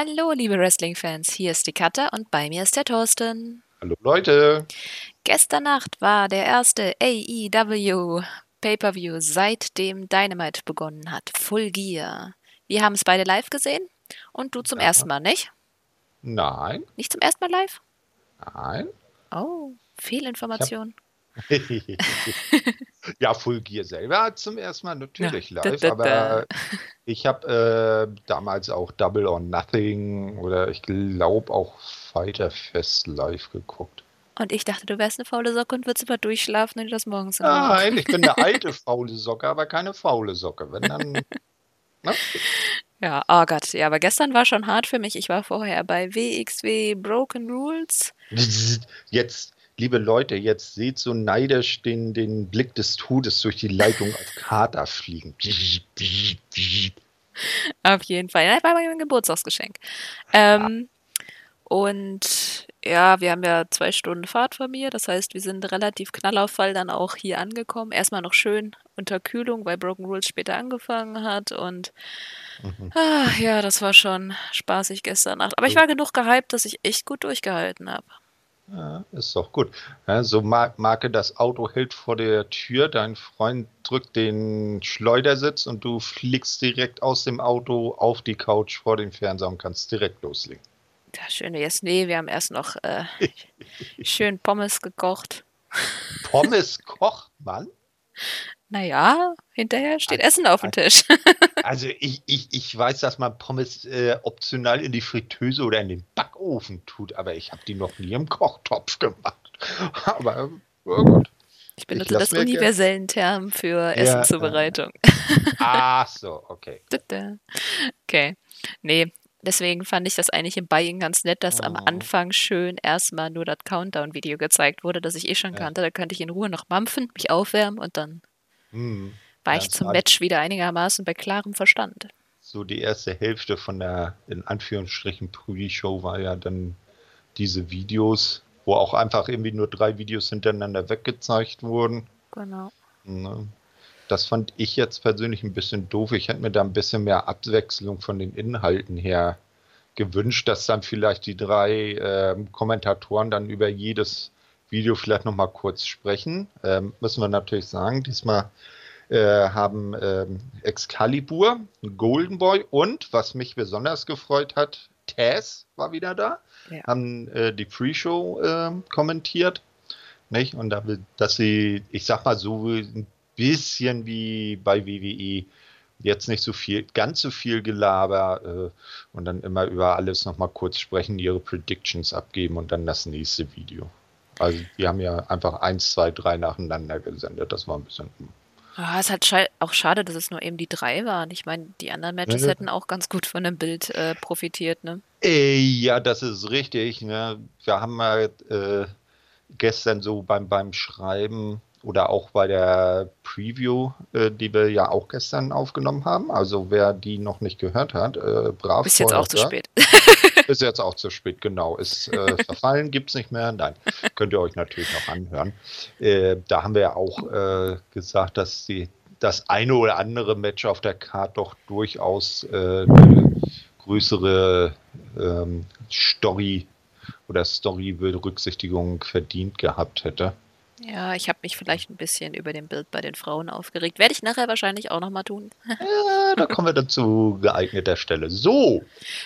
Hallo, liebe Wrestling-Fans, hier ist die Katja und bei mir ist der Thorsten. Hallo Leute. Gestern Nacht war der erste AEW Pay-Per-View seitdem Dynamite begonnen hat. Full Gear. Wir haben es beide live gesehen und du zum ja. ersten Mal, nicht? Nein. Nicht zum ersten Mal live? Nein. Oh, viel Information. ja, Full Gear selber zum ersten Mal natürlich ja, live, da, da, da. aber ich habe äh, damals auch Double or Nothing oder ich glaube auch Fighter Fest live geguckt. Und ich dachte, du wärst eine faule Socke und würdest immer durchschlafen und das morgens Nein, ich bin eine alte faule Socke, aber keine faule Socke. Wenn dann. ne? Ja, oh Gott, ja, aber gestern war schon hart für mich. Ich war vorher bei WXW Broken Rules. Jetzt liebe Leute, jetzt seht so neidisch den, den Blick des Todes durch die Leitung auf Kater fliegen. Auf jeden Fall. Das war mein Geburtstagsgeschenk. Ähm, und ja, wir haben ja zwei Stunden Fahrt von mir. Das heißt, wir sind relativ knallauffall dann auch hier angekommen. Erstmal noch schön unter Kühlung, weil Broken Rules später angefangen hat. Und mhm. ach, ja, das war schon spaßig gestern Nacht. Aber ich war genug gehypt, dass ich echt gut durchgehalten habe. Ja, ist doch gut. Ja, so Marke, das Auto hält vor der Tür, dein Freund drückt den Schleudersitz und du fliegst direkt aus dem Auto auf die Couch vor dem Fernseher und kannst direkt loslegen. Ja, schön. Jetzt, nee, wir haben erst noch äh, schön Pommes gekocht. Pommes kocht man? Naja, hinterher steht also, Essen auf dem Tisch. also ich, ich, ich weiß, dass man Pommes äh, optional in die Fritteuse oder in den Backofen tut, aber ich habe die noch nie im Kochtopf gemacht. Aber oh gut. Ich benutze ich das universellen Term für Essenzubereitung. Äh, ach so, okay. okay. Nee, deswegen fand ich das eigentlich im Buy-In ganz nett, dass oh. am Anfang schön erstmal nur das Countdown-Video gezeigt wurde, das ich eh schon kannte. Da könnte ich in Ruhe noch mampfen, mich aufwärmen und dann hm. war ja, ich zum Match wieder einigermaßen bei klarem Verstand. So die erste Hälfte von der, in Anführungsstrichen, Pre-Show war ja dann diese Videos, wo auch einfach irgendwie nur drei Videos hintereinander weggezeigt wurden. Genau. Ne? Das fand ich jetzt persönlich ein bisschen doof. Ich hätte mir da ein bisschen mehr Abwechslung von den Inhalten her gewünscht, dass dann vielleicht die drei äh, Kommentatoren dann über jedes Video vielleicht nochmal kurz sprechen. Ähm, müssen wir natürlich sagen, diesmal äh, haben ähm, Excalibur, Golden Boy und, was mich besonders gefreut hat, Taz war wieder da, ja. haben äh, die Pre-Show äh, kommentiert. Nicht? Und da, dass sie, ich sag mal so ein bisschen wie bei WWE, jetzt nicht so viel, ganz so viel Gelaber äh, und dann immer über alles nochmal kurz sprechen, ihre Predictions abgeben und dann das nächste Video. Also die haben ja einfach eins, zwei, drei nacheinander gesendet. Das war ein bisschen. Ah, es ist halt auch schade, dass es nur eben die drei waren. Ich meine, die anderen Matches ja, hätten auch ganz gut von dem Bild äh, profitiert, ne? Äh, ja, das ist richtig. Ne? Wir haben ja äh, gestern so beim, beim Schreiben oder auch bei der Preview, äh, die wir ja auch gestern aufgenommen haben. Also wer die noch nicht gehört hat, äh, brav. Ist jetzt auch zu spät. ist jetzt auch zu spät, genau. Ist äh, verfallen, gibt es nicht mehr. Nein, könnt ihr euch natürlich noch anhören. Äh, da haben wir ja auch äh, gesagt, dass die, das eine oder andere Match auf der Karte doch durchaus äh, eine größere ähm, Story oder Story-Berücksichtigung verdient gehabt hätte. Ja, ich habe mich vielleicht ein bisschen über den Bild bei den Frauen aufgeregt. Werde ich nachher wahrscheinlich auch nochmal tun. ja, da kommen wir dann zu geeigneter Stelle. So.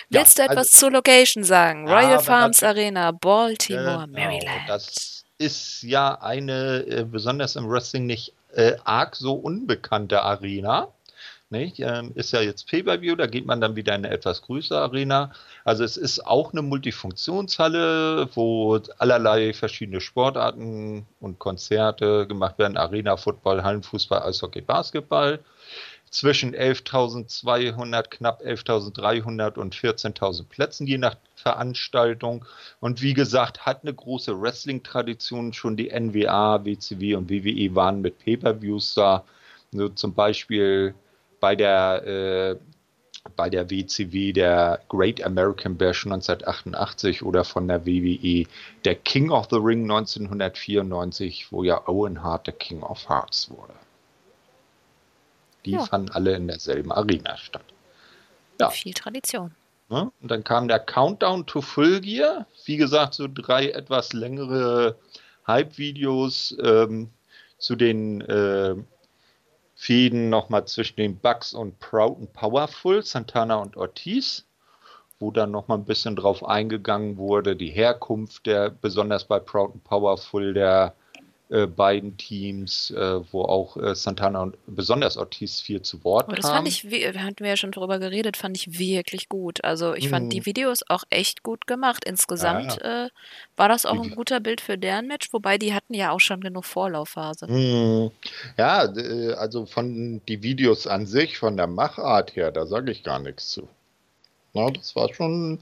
Willst ja, du etwas also, zur Location sagen? Royal Farms Arena, Baltimore, genau, Maryland. Das ist ja eine, äh, besonders im Wrestling, nicht äh, arg so unbekannte Arena. Nicht? Ähm, ist ja jetzt Pay-Per-View, da geht man dann wieder in eine etwas größere Arena. Also es ist auch eine Multifunktionshalle, wo allerlei verschiedene Sportarten und Konzerte gemacht werden. Arena, Football, Hallenfußball, Eishockey, Basketball. Zwischen 11.200, knapp 11.300 und 14.000 Plätzen, je nach Veranstaltung. Und wie gesagt, hat eine große Wrestling-Tradition. Schon die NWA, WCW und WWE waren mit Pay-Per-Views da. So zum Beispiel bei der, äh, bei der WCW der Great American Bash 1988 oder von der WWE der King of the Ring 1994, wo ja Owen Hart der King of Hearts wurde. Die ja. fanden alle in derselben Arena statt. Ja. Viel Tradition. Ne? Und dann kam der Countdown to Full Gear. Wie gesagt, so drei etwas längere Hype-Videos ähm, zu den äh, Fäden nochmal zwischen den Bugs und Proud and Powerful, Santana und Ortiz, wo dann nochmal ein bisschen drauf eingegangen wurde, die Herkunft der, besonders bei Proud and Powerful, der äh, beiden Teams, äh, wo auch äh, Santana und besonders Ortiz viel zu Wort Aber das kam. fand ich, wie- hatten wir ja schon drüber geredet, fand ich wirklich gut. Also ich fand Mhm. die Videos auch echt gut gemacht. Insgesamt Äh, war das auch ein guter Bild für deren Match, wobei die hatten ja auch schon genug Vorlaufphase. Hm, Ja, äh, also von die Videos an sich, von der Machart her, da sage ich gar nichts zu. Na, das war schon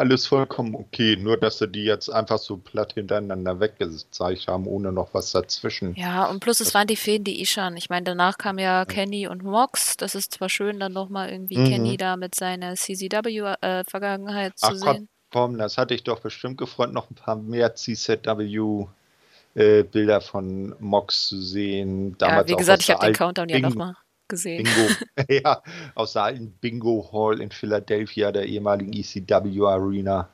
alles vollkommen okay, nur dass sie die jetzt einfach so platt hintereinander weggezeigt haben, ohne noch was dazwischen. Ja, und plus es waren die Fäden, die ich schon. Ich meine, danach kam ja Kenny und Mox. Das ist zwar schön, dann nochmal irgendwie Mhm. Kenny da mit seiner CCW-Vergangenheit zu Ach sehen. komm, das hatte ich doch bestimmt gefreut, noch ein paar mehr CZW-Bilder äh, von Mox zu sehen. Ja, Damals wie auch gesagt, ich habe den Countdown ja nochmal gesehen. Bingo, ja, aus der alten Bingo Hall in Philadelphia, der ehemaligen ECW Arena,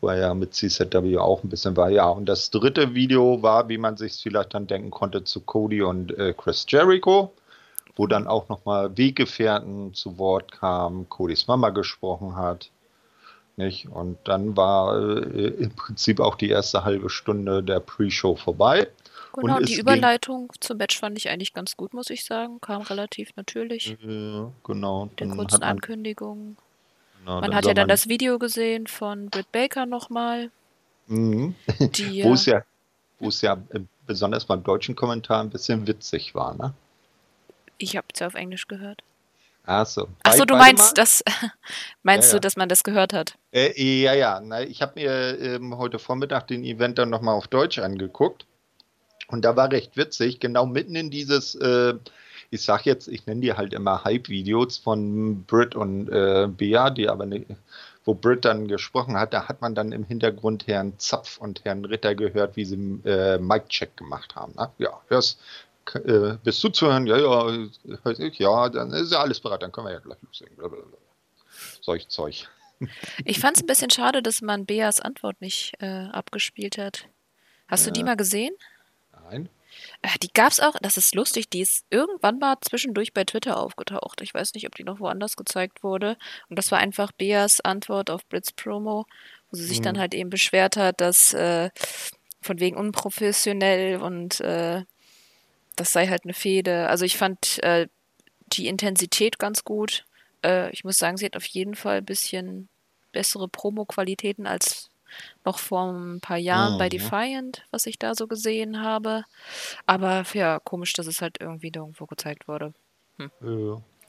wo er ja mit CZW auch ein bisschen war. Ja, und das dritte Video war, wie man sich vielleicht dann denken konnte, zu Cody und äh, Chris Jericho, wo dann auch nochmal Weggefährten zu Wort kamen, Codys Mama gesprochen hat. Nicht? Und dann war äh, im Prinzip auch die erste halbe Stunde der Pre-Show vorbei. Genau, Und die es ging- Überleitung zum Match fand ich eigentlich ganz gut, muss ich sagen. Kam relativ natürlich. Äh, genau. Der kurzen man, Ankündigung. genau, Man hat ja dann das Video gesehen von Britt Baker nochmal. Mhm. Die Wo es ja, wo es ja äh, besonders beim deutschen Kommentar ein bisschen witzig war, ne? ich habe es ja auf Englisch gehört. Achso. Achso, du meinst das, meinst Ja, ja. du, dass man das gehört hat? Äh, ja, ja. Na, ich habe mir ähm, heute Vormittag den Event dann nochmal auf Deutsch angeguckt. Und da war recht witzig, genau mitten in dieses, äh, ich sag jetzt, ich nenne die halt immer Hype-Videos von Britt und äh, Bea, die aber nicht, wo Britt dann gesprochen hat, da hat man dann im Hintergrund Herrn Zapf und Herrn Ritter gehört, wie sie äh, Mic-Check gemacht haben. Ne? Ja, hörst, äh, bist du zu hören? Ja, ja, hör ich, ja, dann ist ja alles bereit, dann können wir ja gleich loslegen. Blablabla. Solch Zeug. Ich fand es ein bisschen schade, dass man Beas Antwort nicht äh, abgespielt hat. Hast du die mal gesehen? Nein. Äh, die gab's auch, das ist lustig, die ist irgendwann mal zwischendurch bei Twitter aufgetaucht. Ich weiß nicht, ob die noch woanders gezeigt wurde. Und das war einfach Beas Antwort auf Brits Promo, wo sie sich dann halt eben beschwert hat, dass äh, von wegen unprofessionell und äh, das sei halt eine Fehde. Also ich fand äh, die Intensität ganz gut. Äh, ich muss sagen, sie hat auf jeden Fall ein bisschen bessere Promo-Qualitäten als noch vor ein paar Jahren bei Mhm. Defiant, was ich da so gesehen habe. Aber ja, komisch, dass es halt irgendwie nirgendwo gezeigt wurde. Äh,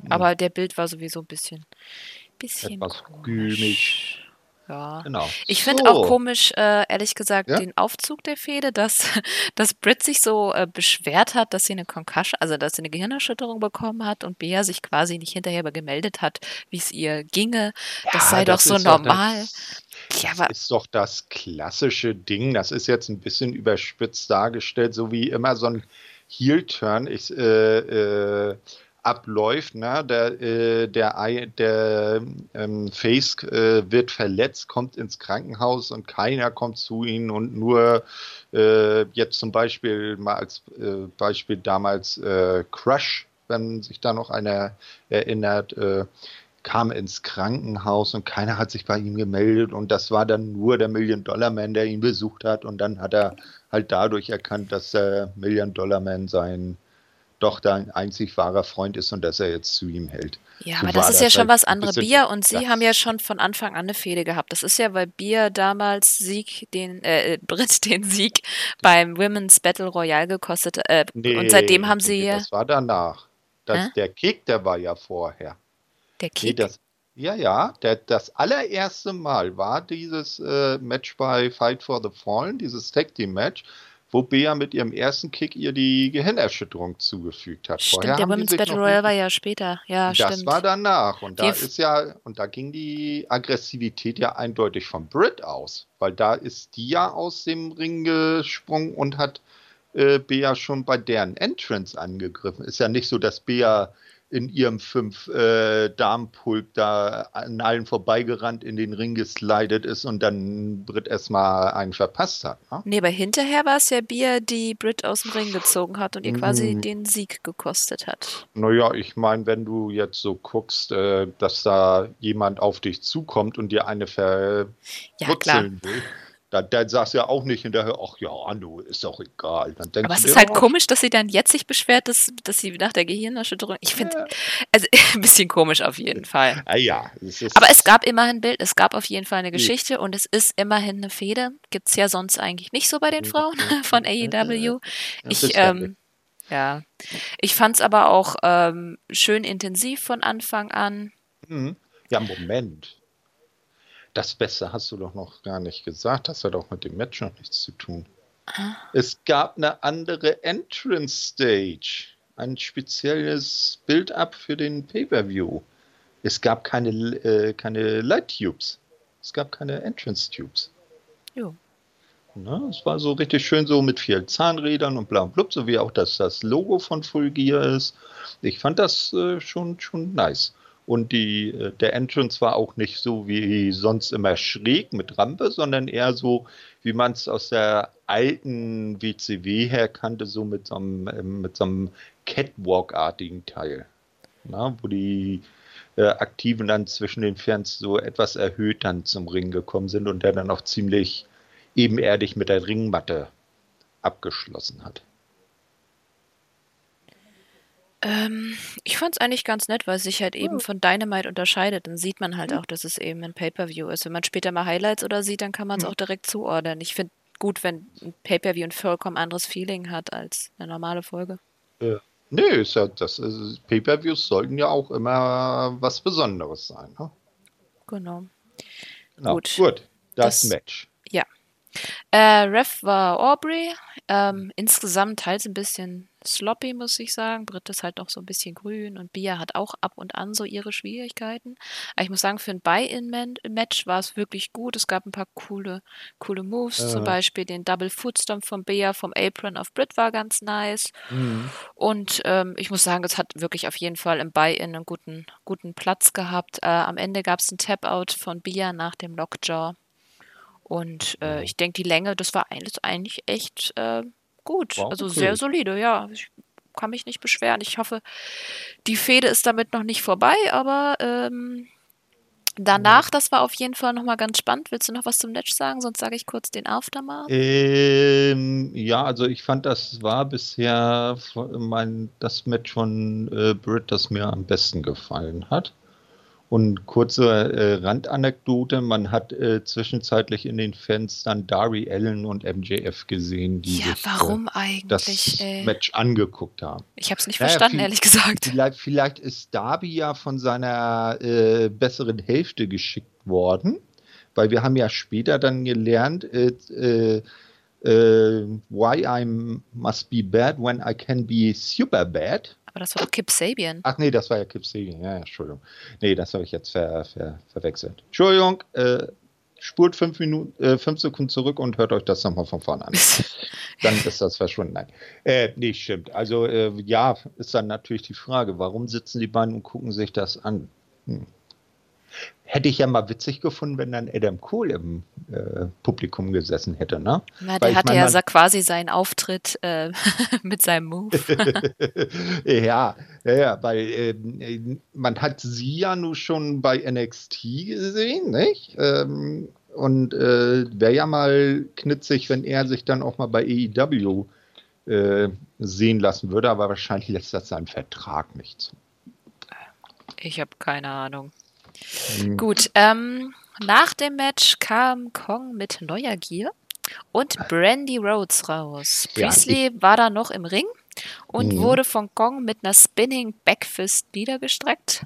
Aber der Bild war sowieso ein bisschen, bisschen Etwas komisch. gümmig. Ja. Genau. Ich finde So. auch komisch, äh, ehrlich gesagt, Ja? den Aufzug der Fehde, dass, dass Britt sich so äh, beschwert hat, dass sie eine Concussion, also dass sie eine Gehirnerschütterung bekommen hat und Bea sich quasi nicht hinterher gemeldet hat, wie es ihr ginge. Das Ja, sei doch das so ist doch normal. das- ja, Das ist doch das klassische Ding. Das ist jetzt ein bisschen überspitzt dargestellt, so wie immer so ein Heel-Turn ist, äh, äh, abläuft. Ne? Der, äh, der, der ähm, Face äh, wird verletzt, kommt ins Krankenhaus und keiner kommt zu ihnen und nur äh, jetzt zum Beispiel mal als äh, Beispiel damals äh, Crush, wenn sich da noch einer erinnert, äh, kam ins Krankenhaus und keiner hat sich bei ihm gemeldet und das war dann nur der Million-Dollar-Man, der ihn besucht hat und dann hat er halt dadurch erkannt, dass der Million-Dollar-Man sein doch dein einzig wahrer Freund ist und dass er jetzt zu ihm hält. Ja, So aber das ist ja das schon halt was anderes. Bier und sie haben ja schon von Anfang an eine Fehde gehabt. Das ist ja, weil Bier damals Sieg, den, äh, Britt den Sieg beim Women's Battle Royale gekostet äh, und seitdem haben sie nee, ja Das war danach. Das, Hä? der Kick, der war ja vorher. der Nee, Kick. das, ja, ja, der, das allererste Mal war dieses äh, Match bei Fight for the Fallen, dieses Tag Team Match, wo Bea mit ihrem ersten Kick ihr die Gehirnerschütterung zugefügt hat. Stimmt, Vorher der Women's Battle Royale war ja später. Ja, das stimmt. war danach und da ist ja und da ging die Aggressivität ja eindeutig von Britt aus, weil da ist die ja aus dem Ring gesprungen und hat äh, Bea schon bei deren Entrance angegriffen. Ist ja nicht so, dass Bea in ihrem fünf-Darm-Pulk äh, da an allen vorbeigerannt in den Ring geslidet ist und dann Britt erstmal einen verpasst hat. Ne? Nee, aber hinterher war es ja Bier, die Britt aus dem Ring gezogen hat und ihr quasi mm. den Sieg gekostet hat. Naja, ich meine, wenn du jetzt so guckst, äh, dass da jemand auf dich zukommt und dir eine verwurzeln ja, will da, da sagst du ja auch nicht hinterher, ach ja, Anu, ist doch egal. Aber es ist halt komisch, dass sie dann jetzt sich beschwert, dass, dass sie nach der Gehirnerschütterung. Ich finde, ja. also ein bisschen komisch auf jeden Fall. Ah, ja, Aber es gab immerhin ein Bild, es gab auf jeden Fall eine Geschichte und es ist immerhin eine Fehde. Gibt es ja sonst eigentlich nicht so bei den Frauen von AEW. Ich, ähm, ja, ich fand es aber auch ähm, schön intensiv von Anfang an. Mhm. Ja, Moment. Das Beste hast du doch noch gar nicht gesagt. Das hat auch mit dem Match noch nichts zu tun. Ah. Es gab eine andere Entrance Stage. Ein spezielles Build-up für den Pay-Per-View. Es gab keine, äh, keine Light Tubes. Es gab keine Entrance Tubes. Jo. Na, es war so richtig schön so mit vielen Zahnrädern und bla und blub, so wie auch das, das Logo von Full Gear ist. Ich fand das äh, schon, schon nice. Und die, äh, der Entrance war auch nicht so wie sonst immer schräg mit Rampe, sondern eher so, wie man es aus der alten WCW her kannte, so mit so einem, mit so einem Catwalk-artigen Teil. Na, wo die äh, Aktiven dann zwischen den Fans so etwas erhöht dann zum Ring gekommen sind und der dann auch ziemlich ebenerdig mit der Ringmatte abgeschlossen hat. Ähm, ich fand es eigentlich ganz nett, weil es sich halt eben von Dynamite unterscheidet. Dann sieht man halt auch, dass es eben ein Pay-Per-View ist. Wenn man später mal Highlights oder sieht, dann kann man es auch direkt zuordnen. Ich finde gut, wenn ein Pay-Per-View ein vollkommen anderes Feeling hat als eine normale Folge. Ja. Nee, ist ja, das Pay-Per-Views sollten ja auch immer was Besonderes sein. Ne? Genau. genau. Gut. Gut, das, das Match. Ja. Äh, Ref war Aubrey. Ähm, insgesamt teils ein bisschen sloppy, muss ich sagen. Britt ist halt noch so ein bisschen grün und Bia hat auch ab und an so ihre Schwierigkeiten. Aber ich muss sagen, für ein Buy-In-Match war es wirklich gut. Es gab ein paar coole, coole Moves, äh. zum Beispiel den Double Footstomp von Bia vom Apron auf Britt war ganz nice. Mhm. Und ähm, ich muss sagen, es hat wirklich auf jeden Fall im Buy-In einen guten, guten Platz gehabt. Äh, am Ende gab es einen Tap-Out von Bia nach dem Lockjaw. Und äh, ich denke, die Länge, das war eigentlich echt äh, gut. Wow, also okay. sehr solide, ja. Ich kann mich nicht beschweren. Ich hoffe, die Fehde ist damit noch nicht vorbei, aber ähm, danach, das war auf jeden Fall nochmal ganz spannend. Willst du noch was zum Match sagen? Sonst sage ich kurz den Aftermath. Ähm, ja, also ich fand, das war bisher mein, das Match von äh, Britt, das mir am besten gefallen hat. Und kurze äh, Randanekdote, man hat äh, zwischenzeitlich in den Fans dann Dari Allen und MJF gesehen, die ja, sich warum äh, eigentlich, das? Match angeguckt haben. Ich habe es nicht naja, verstanden, ehrlich gesagt. Vielleicht, vielleicht, ist Darby ja von seiner äh, besseren Hälfte geschickt worden, weil wir haben ja später dann gelernt, äh, äh, why I must be bad when I can be super bad. Aber das war doch Kip Sabian. Ach nee, das war ja Kip Sabian. Ja, Entschuldigung. Nee, das habe ich jetzt ver, ver, verwechselt. Entschuldigung, äh, spurt fünf, Minuten, äh, fünf Sekunden zurück und hört euch das nochmal von vorne an. dann ist das verschwunden. Nein. Äh, nee, stimmt. Also äh, ja, ist dann natürlich die Frage, warum sitzen die beiden und gucken sich das an? Hm. Hätte ich ja mal witzig gefunden, wenn dann Adam Cole im äh, Publikum gesessen hätte, ne? Na, der hatte ja quasi seinen Auftritt äh, mit seinem Move. ja, ja, weil äh, man hat sie ja nun schon bei NXT gesehen, nicht? Ähm, und äh, wäre ja mal knitzig, wenn er sich dann auch mal bei AEW äh, sehen lassen würde, aber wahrscheinlich lässt das seinen Vertrag nicht zu. Ich habe keine Ahnung. Mhm. Gut, ähm, nach dem Match kam Kong mit neuer Gier und Brandy Rhodes raus. Priestley ja, war da noch im Ring und mhm. wurde von Gong mit einer Spinning Backfist niedergestreckt.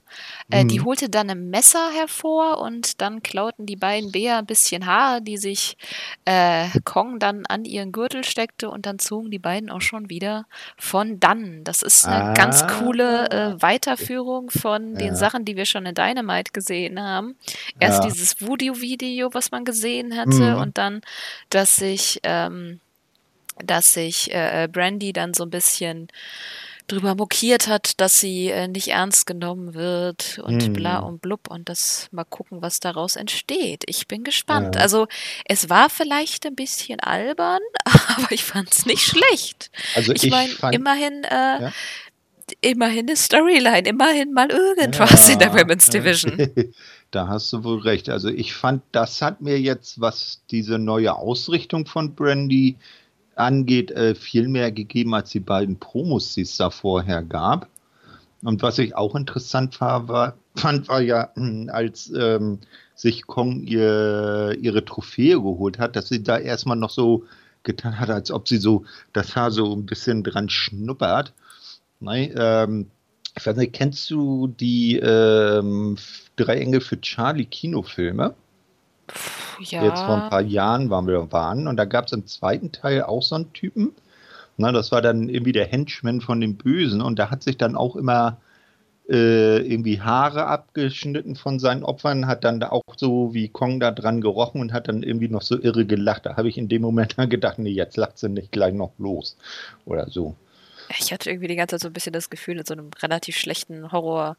Äh, mhm. Die holte dann ein Messer hervor und dann klauten die beiden Bär ein bisschen Haare, die sich äh, Kong dann an ihren Gürtel steckte und dann zogen die beiden auch schon wieder von dann. Das ist eine ah. ganz coole äh, Weiterführung von ja. den Sachen, die wir schon in Dynamite gesehen haben. Erst ja. dieses Voodoo-Video, was man gesehen hatte mhm. und dann, dass sich ähm, dass sich äh, äh, Brandy dann so ein bisschen drüber mokiert hat, dass sie äh, nicht ernst genommen wird und Hm. bla und blub und das mal gucken, was daraus entsteht. Ich bin gespannt. Ja. Also es war vielleicht ein bisschen albern, aber ich fand es nicht schlecht. Also Ich ich meine, immerhin, äh, Ja. immerhin eine Storyline, immerhin mal irgendwas in der Ja, Women's ja. Division. Da hast du wohl recht. Also ich fand, das hat mir jetzt, was diese neue Ausrichtung von Brandy angeht, äh, viel mehr gegeben als die beiden Promos, die es da vorher gab. Und was ich auch interessant war, war, fand, war ja, mh, als ähm, sich Kong ihr, ihre Trophäe geholt hat, dass sie da erstmal noch so getan hat, als ob sie so das Haar so ein bisschen dran schnuppert. Nein, ähm, ich weiß nicht, kennst du die ähm, Drei Engel für Charlie Kinofilme? Ja. Jetzt vor ein paar Jahren waren wir waren und da gab es im zweiten Teil auch so einen Typen. Na, das war dann irgendwie der Henchman von dem Bösen und da hat sich dann auch immer äh, irgendwie Haare abgeschnitten von seinen Opfern, hat dann da auch so wie Kong da dran gerochen und hat dann irgendwie noch so irre gelacht. Da habe ich in dem Moment dann gedacht, nee, jetzt lacht sie nicht gleich noch los oder so. Ich hatte irgendwie die ganze Zeit so ein bisschen das Gefühl, in so einem relativ schlechten Horrorfilm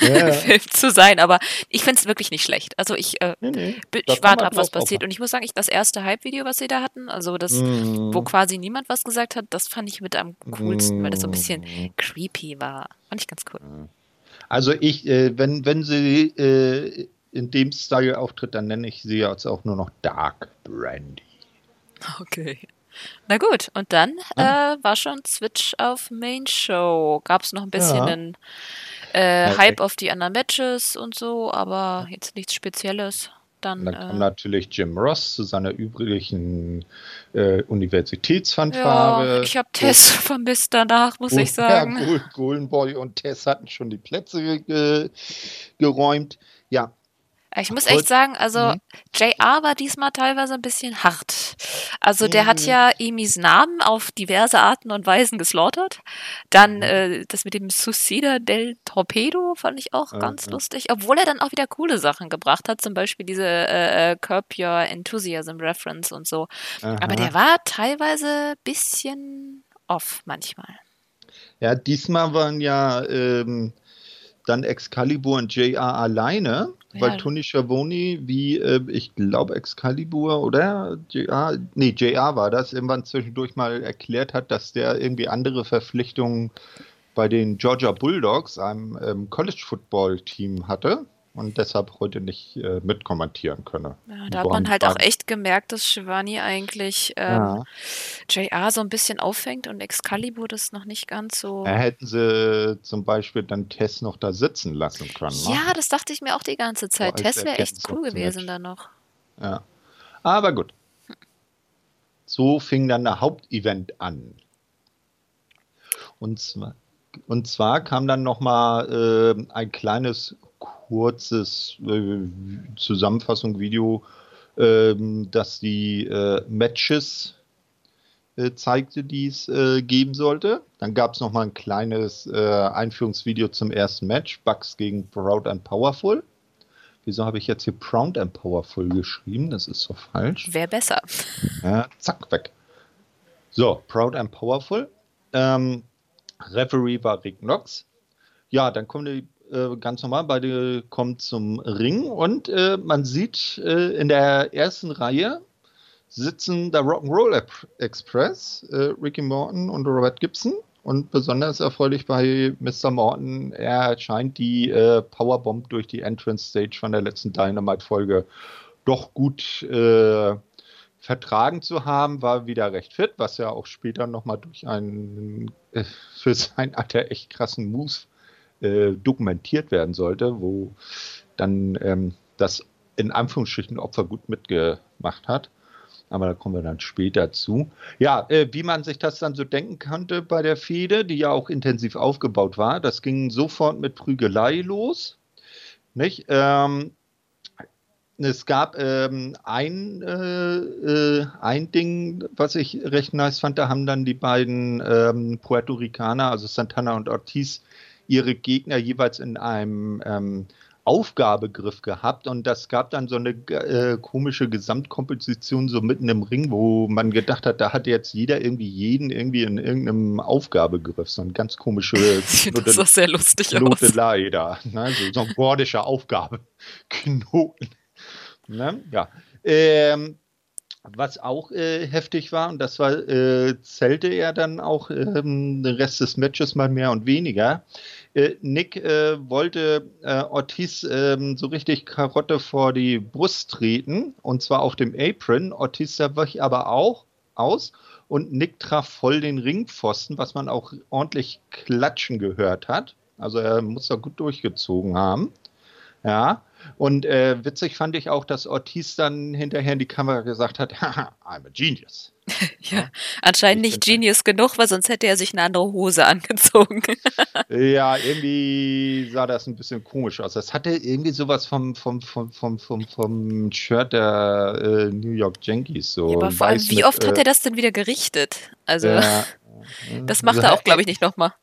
Ja. zu sein, aber ich finde es wirklich nicht schlecht. Also ich, äh, Nee, nee, ich warte ab, was passiert. Und ich muss sagen, ich, das erste Hype-Video, was sie da hatten, also das, wo Mm. quasi niemand was gesagt hat, das fand ich mit am coolsten, weil das so ein bisschen Mm. creepy war. Fand ich ganz cool. Also ich, äh, wenn, wenn sie äh, in dem Style auftritt, dann nenne ich sie jetzt auch nur noch Dark Brandy. Okay. Na gut, und dann äh, war schon Switch auf Main Show. Gab es noch ein bisschen Ja. einen äh, Ja, Hype auf die anderen Matches und so, aber jetzt nichts Spezielles. Dann, Und dann kam äh, natürlich Jim Ross zu seiner üblichen äh, ja, Universitätsfanfare. ich habe Tess vermisst danach, muss ich sagen. Ja, Gol- Golden Boy und Tess hatten schon die Plätze ge geräumt. Ja, Ich muss echt sagen, also Mhm. JR war diesmal teilweise ein bisschen hart. Also der hat Mhm. ja Emis Namen auf diverse Arten und Weisen geslaughtert. Dann Mhm. äh, das mit dem Suicida del Torpedo fand ich auch Ja, ganz lustig, obwohl er dann auch wieder coole Sachen gebracht hat, zum Beispiel diese äh, äh, Curb Your Enthusiasm Reference und so. Aber aha. der war teilweise bisschen off manchmal. Ja, diesmal waren ja ähm, dann Excalibur und JR alleine, weil Ja. Tony Schiavone, wie äh, ich glaube Excalibur oder JR, nee, JR war das, irgendwann zwischendurch mal erklärt hat, dass der irgendwie andere Verpflichtungen bei den Georgia Bulldogs, einem ähm, College-Football-Team hatte und deshalb heute nicht äh, mitkommentieren könne. Ja, da hat man halt auch echt gemerkt, dass Shivani eigentlich ähm, JR so ein bisschen auffängt und Excalibur das noch nicht ganz so. Da hätten sie zum Beispiel dann Tess noch da sitzen lassen können. ne? Ja, das dachte ich mir auch die ganze Zeit. als Tess wäre echt cool gewesen dann noch. Ja. Aber gut. So fing dann der Hauptevent an. Und zwar, und zwar kam dann nochmal äh, ein kleines, kurzes äh, Zusammenfassung-Video, ähm, das die äh, Matches äh, zeigte, die es äh, geben sollte. Dann gab es nochmal ein kleines äh, Einführungsvideo zum ersten Match, Bucks gegen Proud and Powerful. Wieso habe ich jetzt hier Proud and Powerful geschrieben? Das ist so falsch. Wäre besser. Ja, zack, weg. So, Proud and Powerful. Ähm, Referee war Rick Knox. Ja, dann kommen die äh, ganz normal, beide kommen zum Ring und äh, man sieht äh, in der ersten Reihe sitzen der Rock'n'Roll Express, äh, Ricky Morton und Robert Gibson. Und besonders erfreulich bei Mr. Morton, er scheint die Powerbomb durch die Entrance Stage von der letzten Dynamite-Folge doch gut vertragen zu haben, war wieder recht fit, was ja auch später nochmal durch einen äh, für sein Alter echt krassen Move äh, dokumentiert werden sollte, wo dann ähm, das in Anführungsstrichen Opfer gut mitgemacht hat. Aber da kommen wir dann später zu. Ja, äh, wie man sich das dann so denken konnte bei der Fehde, die ja auch intensiv aufgebaut war, das ging sofort mit Prügelei los. Nicht? Ähm, es gab ähm, ein, äh, äh, ein Ding, was ich recht nice fand. Da haben dann die beiden ähm, Puerto Ricaner, also Santana und Ortiz, ihre Gegner jeweils in einem ähm, Aufgabegriff gehabt und das gab dann so eine äh, komische Gesamtkomposition so mitten im Ring, wo man gedacht hat, da hat jetzt jeder irgendwie jeden irgendwie in irgendeinem Aufgabegriff, so ein ganz komische das sah sehr lustig Knotelei aus. da, ne? so, so, ein gordischer Aufgabeknoten. Ne? Ja. Ähm, was auch äh, heftig war, und das war, äh, zählte er dann auch ähm, den Rest des Matches mal mehr und weniger. Äh, Nick äh, wollte äh, Ortiz ähm, so richtig Karotte vor die Brust treten, und zwar auf dem Apron. Ortiz da wich aber auch aus und Nick traf voll den Ringpfosten, was man auch ordentlich klatschen gehört hat. Also er muss da gut durchgezogen haben. Ja. Und äh, witzig fand ich auch, dass Ortiz dann hinterher in die Kamera gesagt hat, Haha, I'm a genius. ja, ja, anscheinend nicht Genius genug, weil sonst hätte er sich eine andere Hose angezogen. ja, irgendwie sah das ein bisschen komisch aus. Das hatte irgendwie sowas vom, vom, vom, vom, vom, vom Shirt der äh, New York Yankees. So ja, aber vor allem, wie mit, oft hat äh, er das denn wieder gerichtet? Also. Ja, das macht er auch, glaube ich, nicht nochmal.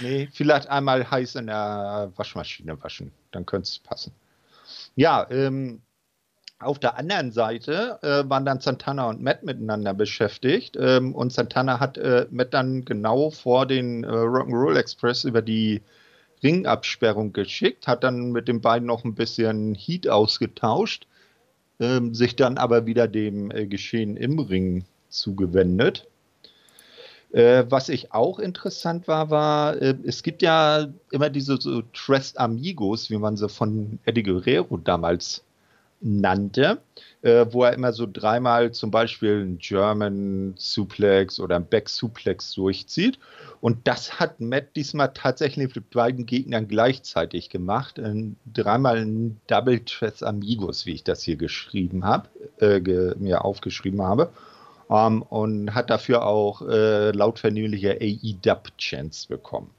Nee, vielleicht einmal heiß in der Waschmaschine waschen. Dann könnte es passen. Ja, ähm, auf der anderen Seite äh, waren dann Santana und Matt miteinander beschäftigt ähm, und Santana hat äh, Matt dann genau vor den äh, Rock'n'Roll Express über die Ringabsperrung geschickt, hat dann mit den beiden noch ein bisschen Heat ausgetauscht, ähm, sich dann aber wieder dem äh, Geschehen im Ring zugewendet. Äh, was ich auch interessant war, war, äh, es gibt ja immer diese so Tres Amigos, wie man sie von Eddie Guerrero damals nannte, äh, wo er immer so dreimal zum Beispiel einen German Suplex oder einen Back Suplex durchzieht. Und das hat Matt diesmal tatsächlich mit beiden Gegnern gleichzeitig gemacht. Äh, dreimal ein Double Tres Amigos, wie ich das hier geschrieben habe, äh, mir aufgeschrieben habe ähm, und hat dafür auch äh, laut AE-Dub-Chance bekommen.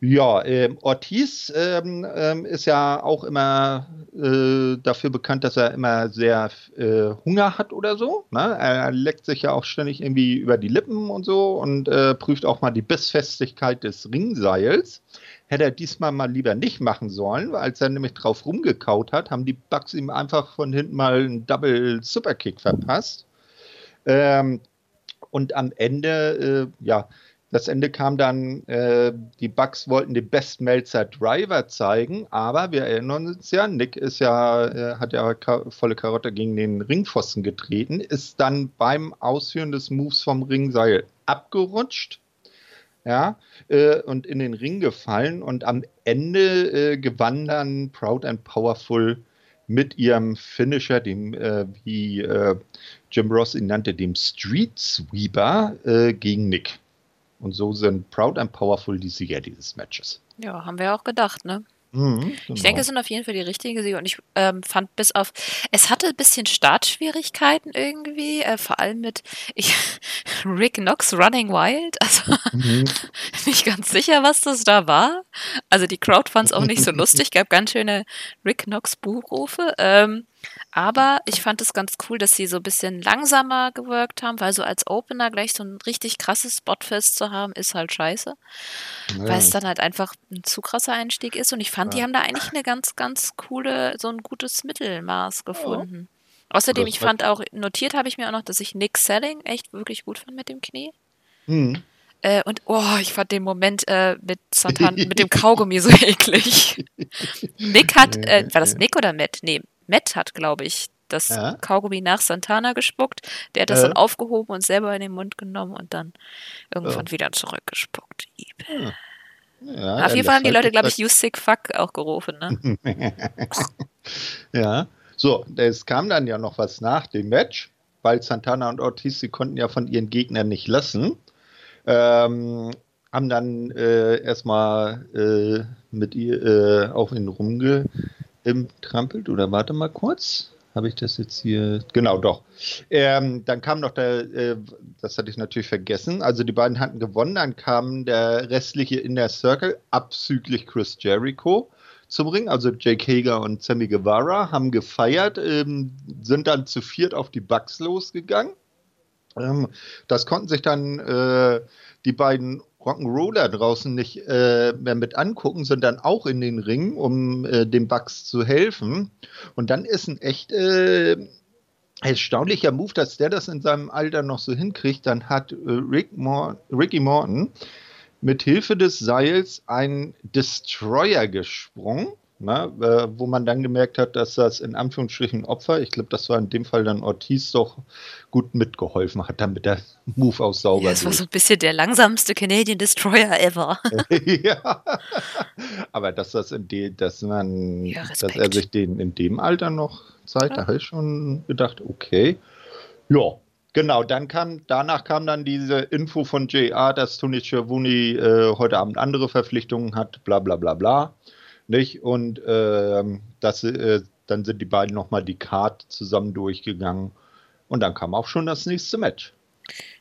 Ja, ähm, Ortiz ähm, ähm, ist ja auch immer äh, dafür bekannt, dass er immer sehr äh, Hunger hat oder so. Ne? Er leckt sich ja auch ständig irgendwie über die Lippen und so und äh, prüft auch mal die Bissfestigkeit des Ringseils. Hätte er diesmal mal lieber nicht machen sollen, weil als er nämlich drauf rumgekaut hat, haben die Bugs ihm einfach von hinten mal einen Double Superkick verpasst. Ähm, und am Ende, äh, ja, das Ende kam dann, äh, die Bugs wollten den Best Melzer Driver zeigen, aber wir erinnern uns ja, Nick ist ja, äh, hat ja ka volle Karotte gegen den Ringpfosten getreten, ist dann beim Ausführen des Moves vom Ringseil abgerutscht, ja, äh, und in den Ring gefallen und am Ende äh, gewann dann Proud and Powerful mit ihrem Finisher, dem, äh, wie äh, Jim Ross ihn nannte, dem Street Sweeper äh, gegen Nick. Und so sind Proud and Powerful die Sieger dieses Matches. Ja, haben wir auch gedacht, ne? Mhm, genau. Ich denke, es sind auf jeden Fall die richtigen Siege und ich ähm, fand bis auf, es hatte ein bisschen Startschwierigkeiten irgendwie, äh, vor allem mit ich, Rick Knox Running Wild, also mhm. nicht ganz sicher, was das da war. Also die Crowd fand es auch nicht so lustig, gab ganz schöne Rick Knox Buchrufe. Ähm, aber ich fand es ganz cool, dass sie so ein bisschen langsamer gewirkt haben, weil so als Opener gleich so ein richtig krasses Spotfest zu haben, ist halt scheiße. Ja. Weil es dann halt einfach ein zu krasser Einstieg ist. Und ich fand, ja. die haben da eigentlich eine ganz, ganz coole, so ein gutes Mittelmaß gefunden. Ja. Außerdem, ich fand auch, notiert habe ich mir auch noch, dass ich Nick Selling echt wirklich gut fand mit dem Knie. Mhm. Äh, und oh, ich fand den Moment äh, mit Santan, mit dem Kaugummi so eklig. Nick hat, äh, war das Nick oder Matt? Nee, Matt hat, glaube ich, das ja. Kaugummi nach Santana gespuckt. Der hat das äh. dann aufgehoben und selber in den Mund genommen und dann irgendwann ja. wieder zurückgespuckt. Ja. Ja, Auf jeden Fall haben die Leute, glaube ich, You Sick Fuck auch gerufen. Ne? ja, so, es kam dann ja noch was nach dem Match, weil Santana und Ortiz, sie konnten ja von ihren Gegnern nicht lassen. Ähm, haben dann äh, erstmal äh, mit ihr äh, auf ihn rumge trampelt. Oder warte mal kurz. Habe ich das jetzt hier? Genau, doch. Ähm, dann kam noch der, äh, das hatte ich natürlich vergessen. Also die beiden hatten gewonnen. Dann kam der restliche Inner Circle, abzüglich Chris Jericho zum Ring. Also Jake Hager und Sammy Guevara haben gefeiert, ähm, sind dann zu viert auf die Bugs losgegangen. Ähm, das konnten sich dann äh, die beiden Rock'n'Roller draußen nicht äh, mehr mit angucken, sondern auch in den Ring, um äh, den Bugs zu helfen. Und dann ist ein echt äh, erstaunlicher Move, dass der das in seinem Alter noch so hinkriegt. Dann hat äh, Rick Mor Ricky Morton mit Hilfe des Seils einen Destroyer gesprungen Ne, äh, wo man dann gemerkt hat, dass das in Anführungsstrichen Opfer, ich glaube, das war in dem Fall dann Ortiz, doch gut mitgeholfen hat, damit der Move aus sauber ja, Das war so ein bisschen der langsamste Canadian Destroyer ever. ja, aber dass das in de, dass man, ja, dass er sich den in dem Alter noch zeigt, ja. da habe ich schon gedacht, okay, ja, Genau, dann kam, danach kam dann diese Info von JR, dass Tony Schiavone äh, heute Abend andere Verpflichtungen hat, bla bla bla bla. Nicht? Und äh, das, äh, dann sind die beiden nochmal die Card zusammen durchgegangen. Und dann kam auch schon das nächste Match.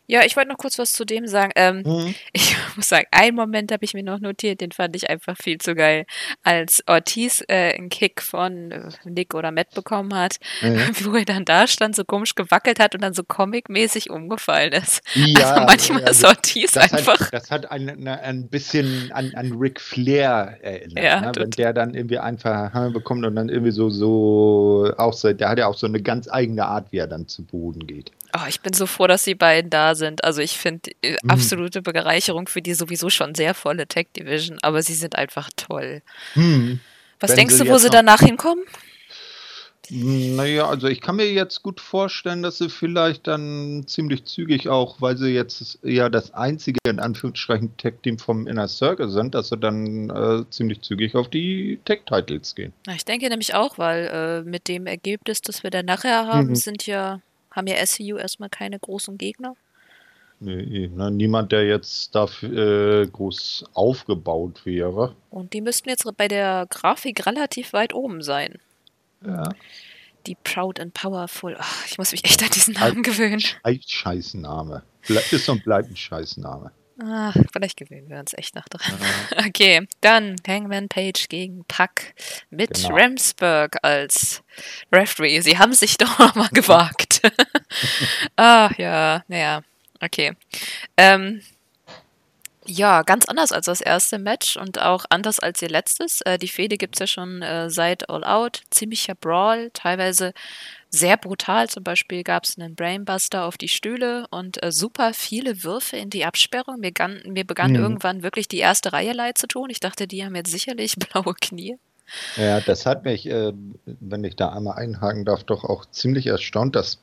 Ja, ich wollte noch kurz was zu dem sagen. Ähm, mhm. Ich muss sagen, einen Moment habe ich mir noch notiert, den fand ich einfach viel zu geil. Als Ortiz äh, einen Kick von äh, Nick oder Matt bekommen hat, mhm. wo er dann da stand, so komisch gewackelt hat und dann so comic-mäßig umgefallen ist. Ja, also manchmal also, ist Ortiz das einfach. Hat, das hat ein, ein bisschen an, an Ric Flair erinnert, ja, ne? wenn der dann irgendwie einfach bekommt und dann irgendwie so, so auch so, der hat ja auch so eine ganz eigene Art, wie er dann zu Boden geht. Oh, ich bin so froh, dass die beiden da sind. Also ich finde mhm. absolute Bereicherung für die sowieso schon sehr volle Tech Division, aber sie sind einfach toll. Mhm. Was Wenn denkst du, wo sie danach hinkommen? Naja, also ich kann mir jetzt gut vorstellen, dass sie vielleicht dann ziemlich zügig auch, weil sie jetzt ja das einzige in Anführungsstrichen Tech-Team vom Inner Circle sind, dass sie dann äh, ziemlich zügig auf die Tech-Titles gehen. Ich denke nämlich auch, weil äh, mit dem Ergebnis, das wir dann nachher haben, mhm. sind ja haben ja SCU erstmal keine großen Gegner. Nee, na, niemand, der jetzt dafür äh, groß aufgebaut wäre. Und die müssten jetzt bei der Grafik relativ weit oben sein. Ja. Die Proud and Powerful. Ach, ich muss mich echt an diesen Namen gewöhnen. Scheißname. Ist und bleibt ein Scheißname. Ah, vielleicht gewöhnen wir uns echt noch dran. Ja. Okay, dann Hangman Page gegen Puck mit genau. Ramsburg als Referee. Sie haben sich doch noch mal gewagt. ah, ja, naja, okay. Ähm, ja, ganz anders als das erste Match und auch anders als ihr letztes. Äh, die Fehde gibt es ja schon äh, seit All Out. Ziemlicher Brawl, teilweise sehr brutal. Zum Beispiel gab es einen Brainbuster auf die Stühle und äh, super viele Würfe in die Absperrung. Mir, begann, mir begann mhm. irgendwann wirklich die erste Reihe leid zu tun. Ich dachte, die haben jetzt sicherlich blaue Knie. Ja, das hat mich, äh, wenn ich da einmal einhaken darf, doch auch ziemlich erstaunt, dass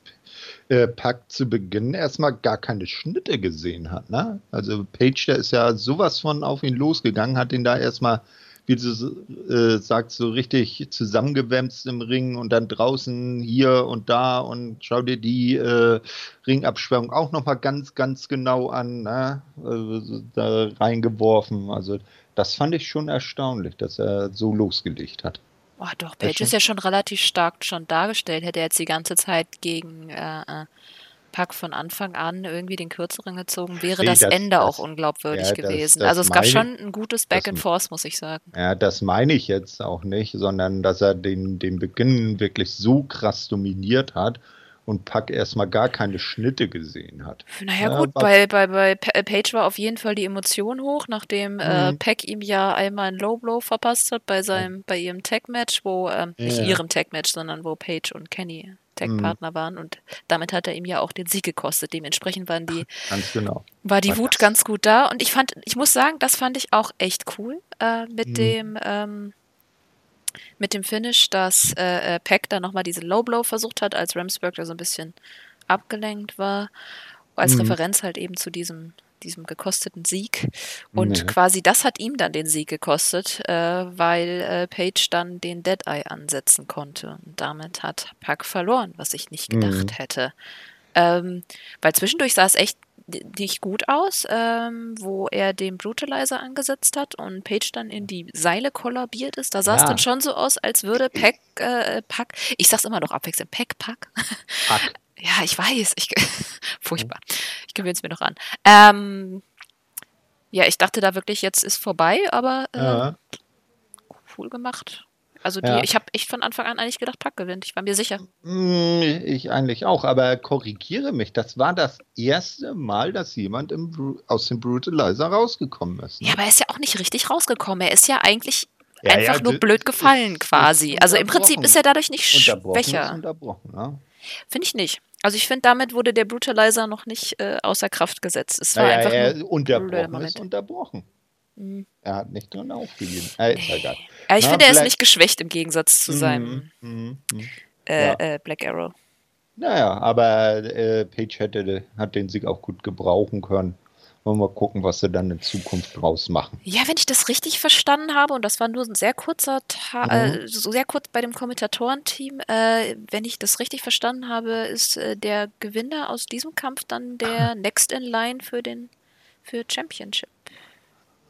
äh, Pack zu Beginn erstmal gar keine Schnitte gesehen hat. Ne? Also Page, der ist ja sowas von auf ihn losgegangen, hat ihn da erstmal wie du äh, sagst, so richtig zusammengewämst im Ring und dann draußen hier und da und schau dir die äh, Ringabsperrung auch nochmal ganz, ganz genau an, ne? also, da reingeworfen. Also das fand ich schon erstaunlich, dass er so losgelegt hat. Oh, doch, Page ist ja schon relativ stark schon dargestellt. Hätte er jetzt die ganze Zeit gegen äh, äh Pack von Anfang an irgendwie den kürzeren gezogen, wäre nee, das, das, Ende das, auch unglaubwürdig ja, gewesen. Das, also es gab schon ein gutes Back and Forth, muss ich sagen. Ja, das meine ich jetzt auch nicht, sondern dass er den, den Beginn wirklich so krass dominiert hat und Pack erstmal gar keine Schnitte gesehen hat. Naja, ja, gut, bei, bei, bei Page war auf jeden Fall die Emotion hoch, nachdem äh, mhm. äh, Pack ihm ja einmal ein Low Blow verpasst hat bei seinem, bei ihrem Tag-Match, wo, ähm, ja. nicht ihrem Tag-Match, sondern wo Page und Kenny Tech-Partner mhm. waren und damit hat er ihm ja auch den Sieg gekostet. Dementsprechend waren die, ganz genau. war die war Wut das. ganz gut da und ich fand, ich muss sagen, das fand ich auch echt cool äh, mit mhm. dem ähm, mit dem Finish, dass äh, äh Peck dann nochmal diese Low Blow versucht hat, als Ramsburg da so ein bisschen abgelenkt war. Als mhm. Referenz halt eben zu diesem diesem gekosteten Sieg. Und nee. quasi das hat ihm dann den Sieg gekostet, äh, weil äh, Page dann den Deadeye ansetzen konnte. Und damit hat Pack verloren, was ich nicht gedacht mhm. hätte. Ähm, weil zwischendurch sah es echt nicht gut aus, ähm, wo er den Brutalizer angesetzt hat und Page dann in die Seile kollabiert ist. Da sah es ja. dann schon so aus, als würde Pack, äh, Pack, ich sag's immer noch abwechselnd, Pack, Pack. Pack. Ja, ich weiß. Ich, furchtbar. Ich gewöhne es mir noch an. Ähm, ja, ich dachte da wirklich, jetzt ist vorbei, aber äh, ja. cool gemacht. Also die, Ja. ich habe echt von Anfang an eigentlich gedacht, Pack gewinnt. Ich war mir sicher. Mm, Ich eigentlich auch, aber korrigiere mich. Das war das erste Mal, dass jemand im, aus dem Brutalizer rausgekommen ist. ne? Ja, aber er ist ja auch nicht richtig rausgekommen. Er ist ja eigentlich Ja, einfach ja, nur blöd gefallen quasi. Also im Prinzip ist er dadurch nicht Unterbrochen ist schwächer. unterbrochen, ne? Finde ich nicht. Also ich finde, damit wurde der Brutalizer noch nicht äh, außer Kraft gesetzt. Es war Naja, einfach er nur unterbrochen ist unterbrochen. Mhm. Er hat nicht drin aufgegeben. Äh, ist egal. Ja, ich Na, finde, er ist nicht geschwächt im Gegensatz zu seinem Mhm, mhm, mhm. äh, ja. äh, Black Arrow. Naja, aber äh, Page hätte, hat den Sieg auch gut gebrauchen können. Wollen wir mal gucken, was sie dann in Zukunft draus machen. Ja, wenn ich das richtig verstanden habe, und das war nur ein sehr kurzer Ta Mhm. äh, so sehr kurz bei dem Kommentatorenteam, äh, wenn ich das richtig verstanden habe, ist äh, der Gewinner aus diesem Kampf dann der Next in Line für den für Championship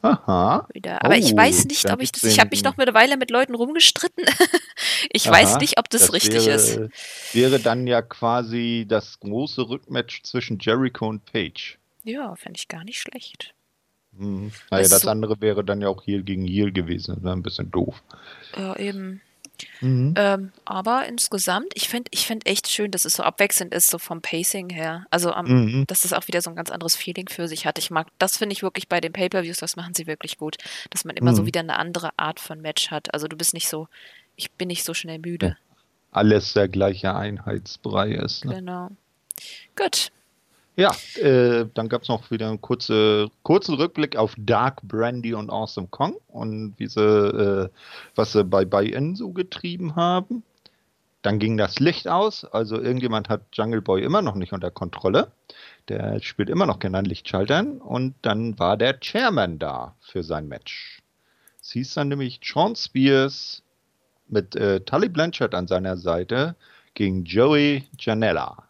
Aha. wieder. Aber ich Oh, weiß nicht, ob ich das. Ich habe mich noch eine Weile mit Leuten rumgestritten. ich weiß Aha, nicht, ob das, richtig wäre, ist. Wäre dann ja quasi das große Rückmatch zwischen Jericho und Page. Ja, fände ich gar nicht schlecht. Hm. Naja, das so- andere wäre dann ja auch hier gegen hier gewesen. Das wäre ein bisschen doof. Ja, eben. Mhm. Ähm, aber insgesamt, ich finde ich find echt schön, dass es so abwechselnd ist, so vom Pacing her. Also, am, Mhm. dass es auch wieder so ein ganz anderes Feeling für sich hat. Ich mag, das finde ich wirklich bei den Pay-Per-Views, das machen sie wirklich gut, dass man immer so Mhm. wieder eine andere Art von Match hat. Also, du bist nicht so, ich bin nicht so schnell müde. Alles der gleiche Einheitsbrei ist. Ne? Genau. Gut. Ja, äh, dann gab es noch wieder einen kurze, kurzen Rückblick auf Dark Brandy und Awesome Kong und wie sie, äh, was sie bei Buy-In so getrieben haben. Dann ging das Licht aus, also irgendjemand hat Jungle Boy immer noch nicht unter Kontrolle. Der spielt immer noch gerne an Lichtschaltern und dann war der Chairman da für sein Match. Es hieß dann nämlich Sean Spears mit äh, Tully Blanchard an seiner Seite gegen Joey Janella.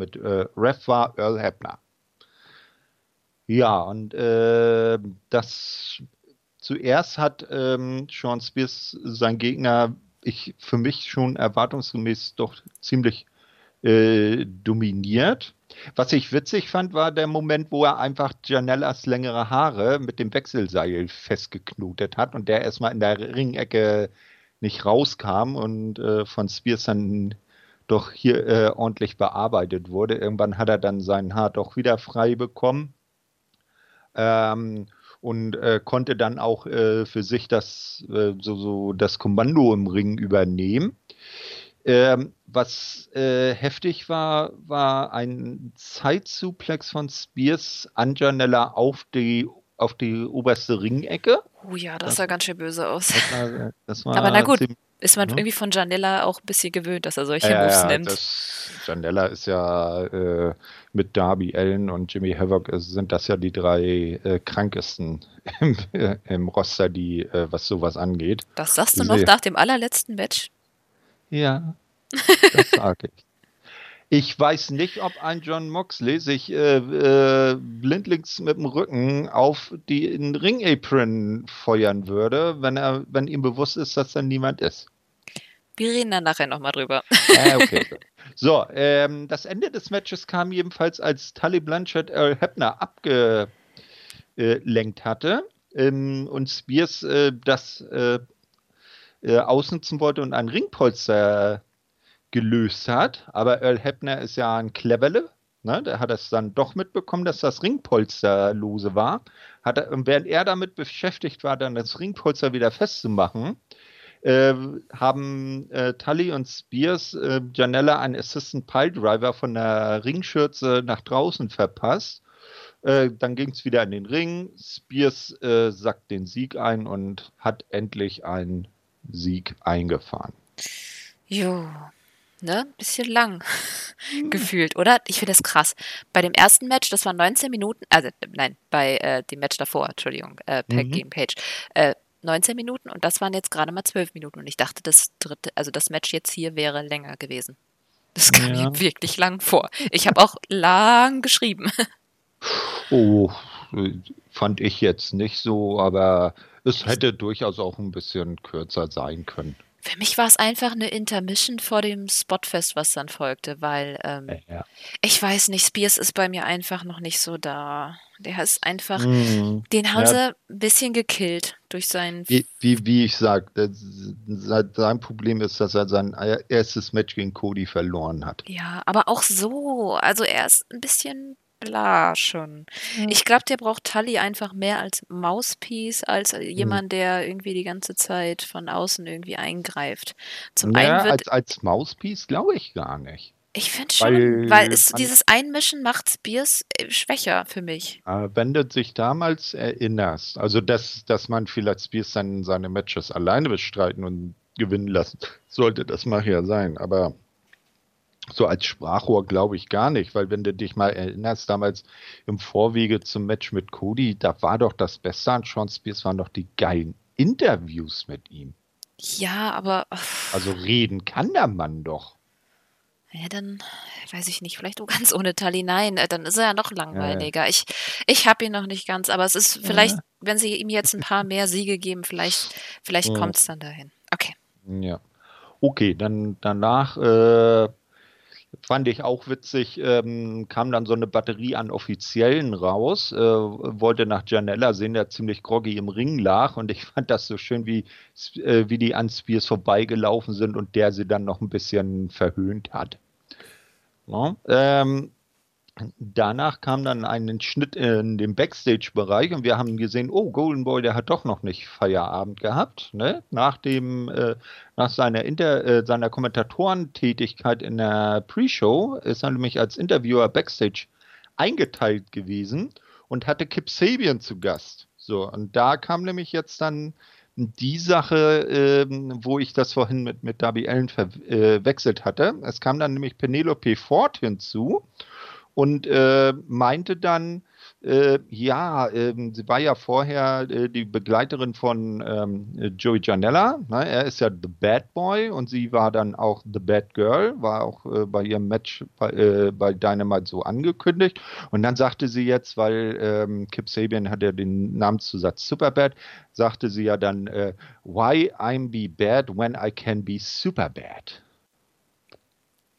Mit äh, Ref war Earl Hebner. Ja, und äh, das zuerst hat ähm, Sean Spears sein Gegner, ich für mich schon erwartungsgemäß doch ziemlich äh, dominiert. Was ich witzig fand, war der Moment, wo er einfach Janellas längere Haare mit dem Wechselseil festgeknotet hat und der erstmal in der Ringecke nicht rauskam und äh, von Spears dann doch hier äh, ordentlich bearbeitet wurde. Irgendwann hat er dann sein Haar doch wieder frei bekommen ähm, und äh, konnte dann auch äh, für sich das, äh, so, so das Kommando im Ring übernehmen. Ähm, was äh, heftig war, war ein Zeitsuplex von Spears an Janella auf die, auf die oberste Ringecke. Oh ja, das Das- sah ganz schön böse aus. Das war, das war Aber na gut, Ist man Mhm. irgendwie von Janella auch ein bisschen gewöhnt, dass er solche Ja, Moves ja, nimmt. das, Janella ist ja äh, mit Darby Allen und Jimmy Havoc äh, sind das ja die drei äh, krankesten im, äh, im Roster, die äh, was sowas angeht. Das sagst du noch nach dem allerletzten Match? Ja, das sage ich. Ich weiß nicht, ob ein John Moxley sich äh, äh, blindlings mit dem Rücken auf den Ring-Apron feuern würde, wenn er, wenn ihm bewusst ist, dass da niemand ist. Wir reden dann nachher nochmal drüber. Äh, okay. so, ähm, das Ende des Matches kam jedenfalls, als Tully Blanchard Earl Hebner abgelenkt hatte ähm, und Spears äh, das äh, äh, ausnutzen wollte und ein Ringpolster gelöst hat. Aber Earl Hebner ist ja ein Cleverle. Ne, der hat es dann doch mitbekommen, dass das Ringpolster lose war. Hat er, während er damit beschäftigt war, dann das Ringpolster wieder festzumachen, äh, haben äh, Tully und Spears äh, Janella einen Assistant Pile Driver von der Ringschürze nach draußen verpasst. Äh, dann ging es wieder in den Ring. Spears äh, sackt den Sieg ein und hat endlich einen Sieg eingefahren. Jo, ne? Bisschen lang gefühlt, oder? Ich finde das krass. Bei dem ersten Match, das waren 19 Minuten, also nein, bei äh, dem Match davor, Entschuldigung, äh, Pack Mhm. gegen Page, äh, 19 Minuten und das waren jetzt gerade mal 12 Minuten und ich dachte, das dritte, also das Match jetzt hier wäre länger gewesen. Das kam Ja. mir wirklich lang vor. Ich habe auch lang geschrieben. Oh, fand ich jetzt nicht so, aber es hätte durchaus auch ein bisschen kürzer sein können. Für mich war es einfach eine Intermission vor dem Spotfest, was dann folgte, weil ähm, Ja. ich weiß nicht, Spears ist bei mir einfach noch nicht so da. Der ist einfach, Mhm. den haben Ja. sie ein bisschen gekillt durch seinen. Wie, wie, wie ich sage, sein Problem ist, dass er sein erstes Match gegen Cody verloren hat. Ja, aber auch so. Also er ist ein bisschen bla schon. Ich glaube, der braucht Tully einfach mehr als Mouthpiece, als Hm. jemand, der irgendwie die ganze Zeit von außen irgendwie eingreift. Zum Ja, einen wird, als, als Mauspiece glaube ich gar nicht. ich finde schon, weil weil es, dieses Einmischen macht Spears äh, schwächer für mich. Aber wenn du dich damals erinnerst, also dass, dass man vielleicht Spears dann seine Matches alleine bestreiten und gewinnen lassen, sollte das mal ja sein. Aber so als Sprachrohr glaube ich gar nicht, weil wenn du dich mal erinnerst, damals im Vorwege zum Match mit Cody, da war doch das Beste an Sean Spears, waren doch die geilen Interviews mit ihm. Ja, aber Also reden kann der Mann doch. ja, dann weiß ich nicht, vielleicht auch ganz ohne Tully. Nein, äh, dann ist er ja noch langweiliger. Ich, ich habe ihn noch nicht ganz, aber es ist vielleicht, wenn sie ihm jetzt ein paar mehr Siege geben, vielleicht, vielleicht Ja. kommt es dann dahin. Okay. Ja. Okay, dann danach äh, fand ich auch witzig, ähm, kam dann so eine Batterie an Offiziellen raus, äh, wollte nach Janella sehen, der ziemlich groggy im Ring lag und ich fand das so schön, wie, äh, wie die an Spears vorbeigelaufen sind und der sie dann noch ein bisschen verhöhnt hat. Ja, ähm, danach kam dann ein Schnitt in den Backstage-Bereich und wir haben gesehen, oh, Golden Boy, der hat doch noch nicht Feierabend gehabt. Ne? Nach, dem, äh, nach seiner, Inter äh, seiner Kommentatorentätigkeit in der Pre-Show ist er nämlich als Interviewer Backstage eingeteilt gewesen und hatte Kip Sabian zu Gast. So, und da kam nämlich jetzt dann die Sache, ähm, wo ich das vorhin mit, mit Darby Allen verwechselt hatte. Es kam dann nämlich Penelope Ford hinzu und äh, meinte dann, äh, ja, ähm, sie war ja vorher äh, die Begleiterin von ähm, Joey Janella. Ne? Er ist ja The Bad Boy und sie war dann auch The Bad Girl, war auch äh, bei ihrem Match bei, äh, bei Dynamite so angekündigt. Und dann sagte sie jetzt, weil ähm, Kip Sabian hat ja den Namenszusatz Superbad, sagte sie ja dann, äh, why I'm be bad when I can be superbad.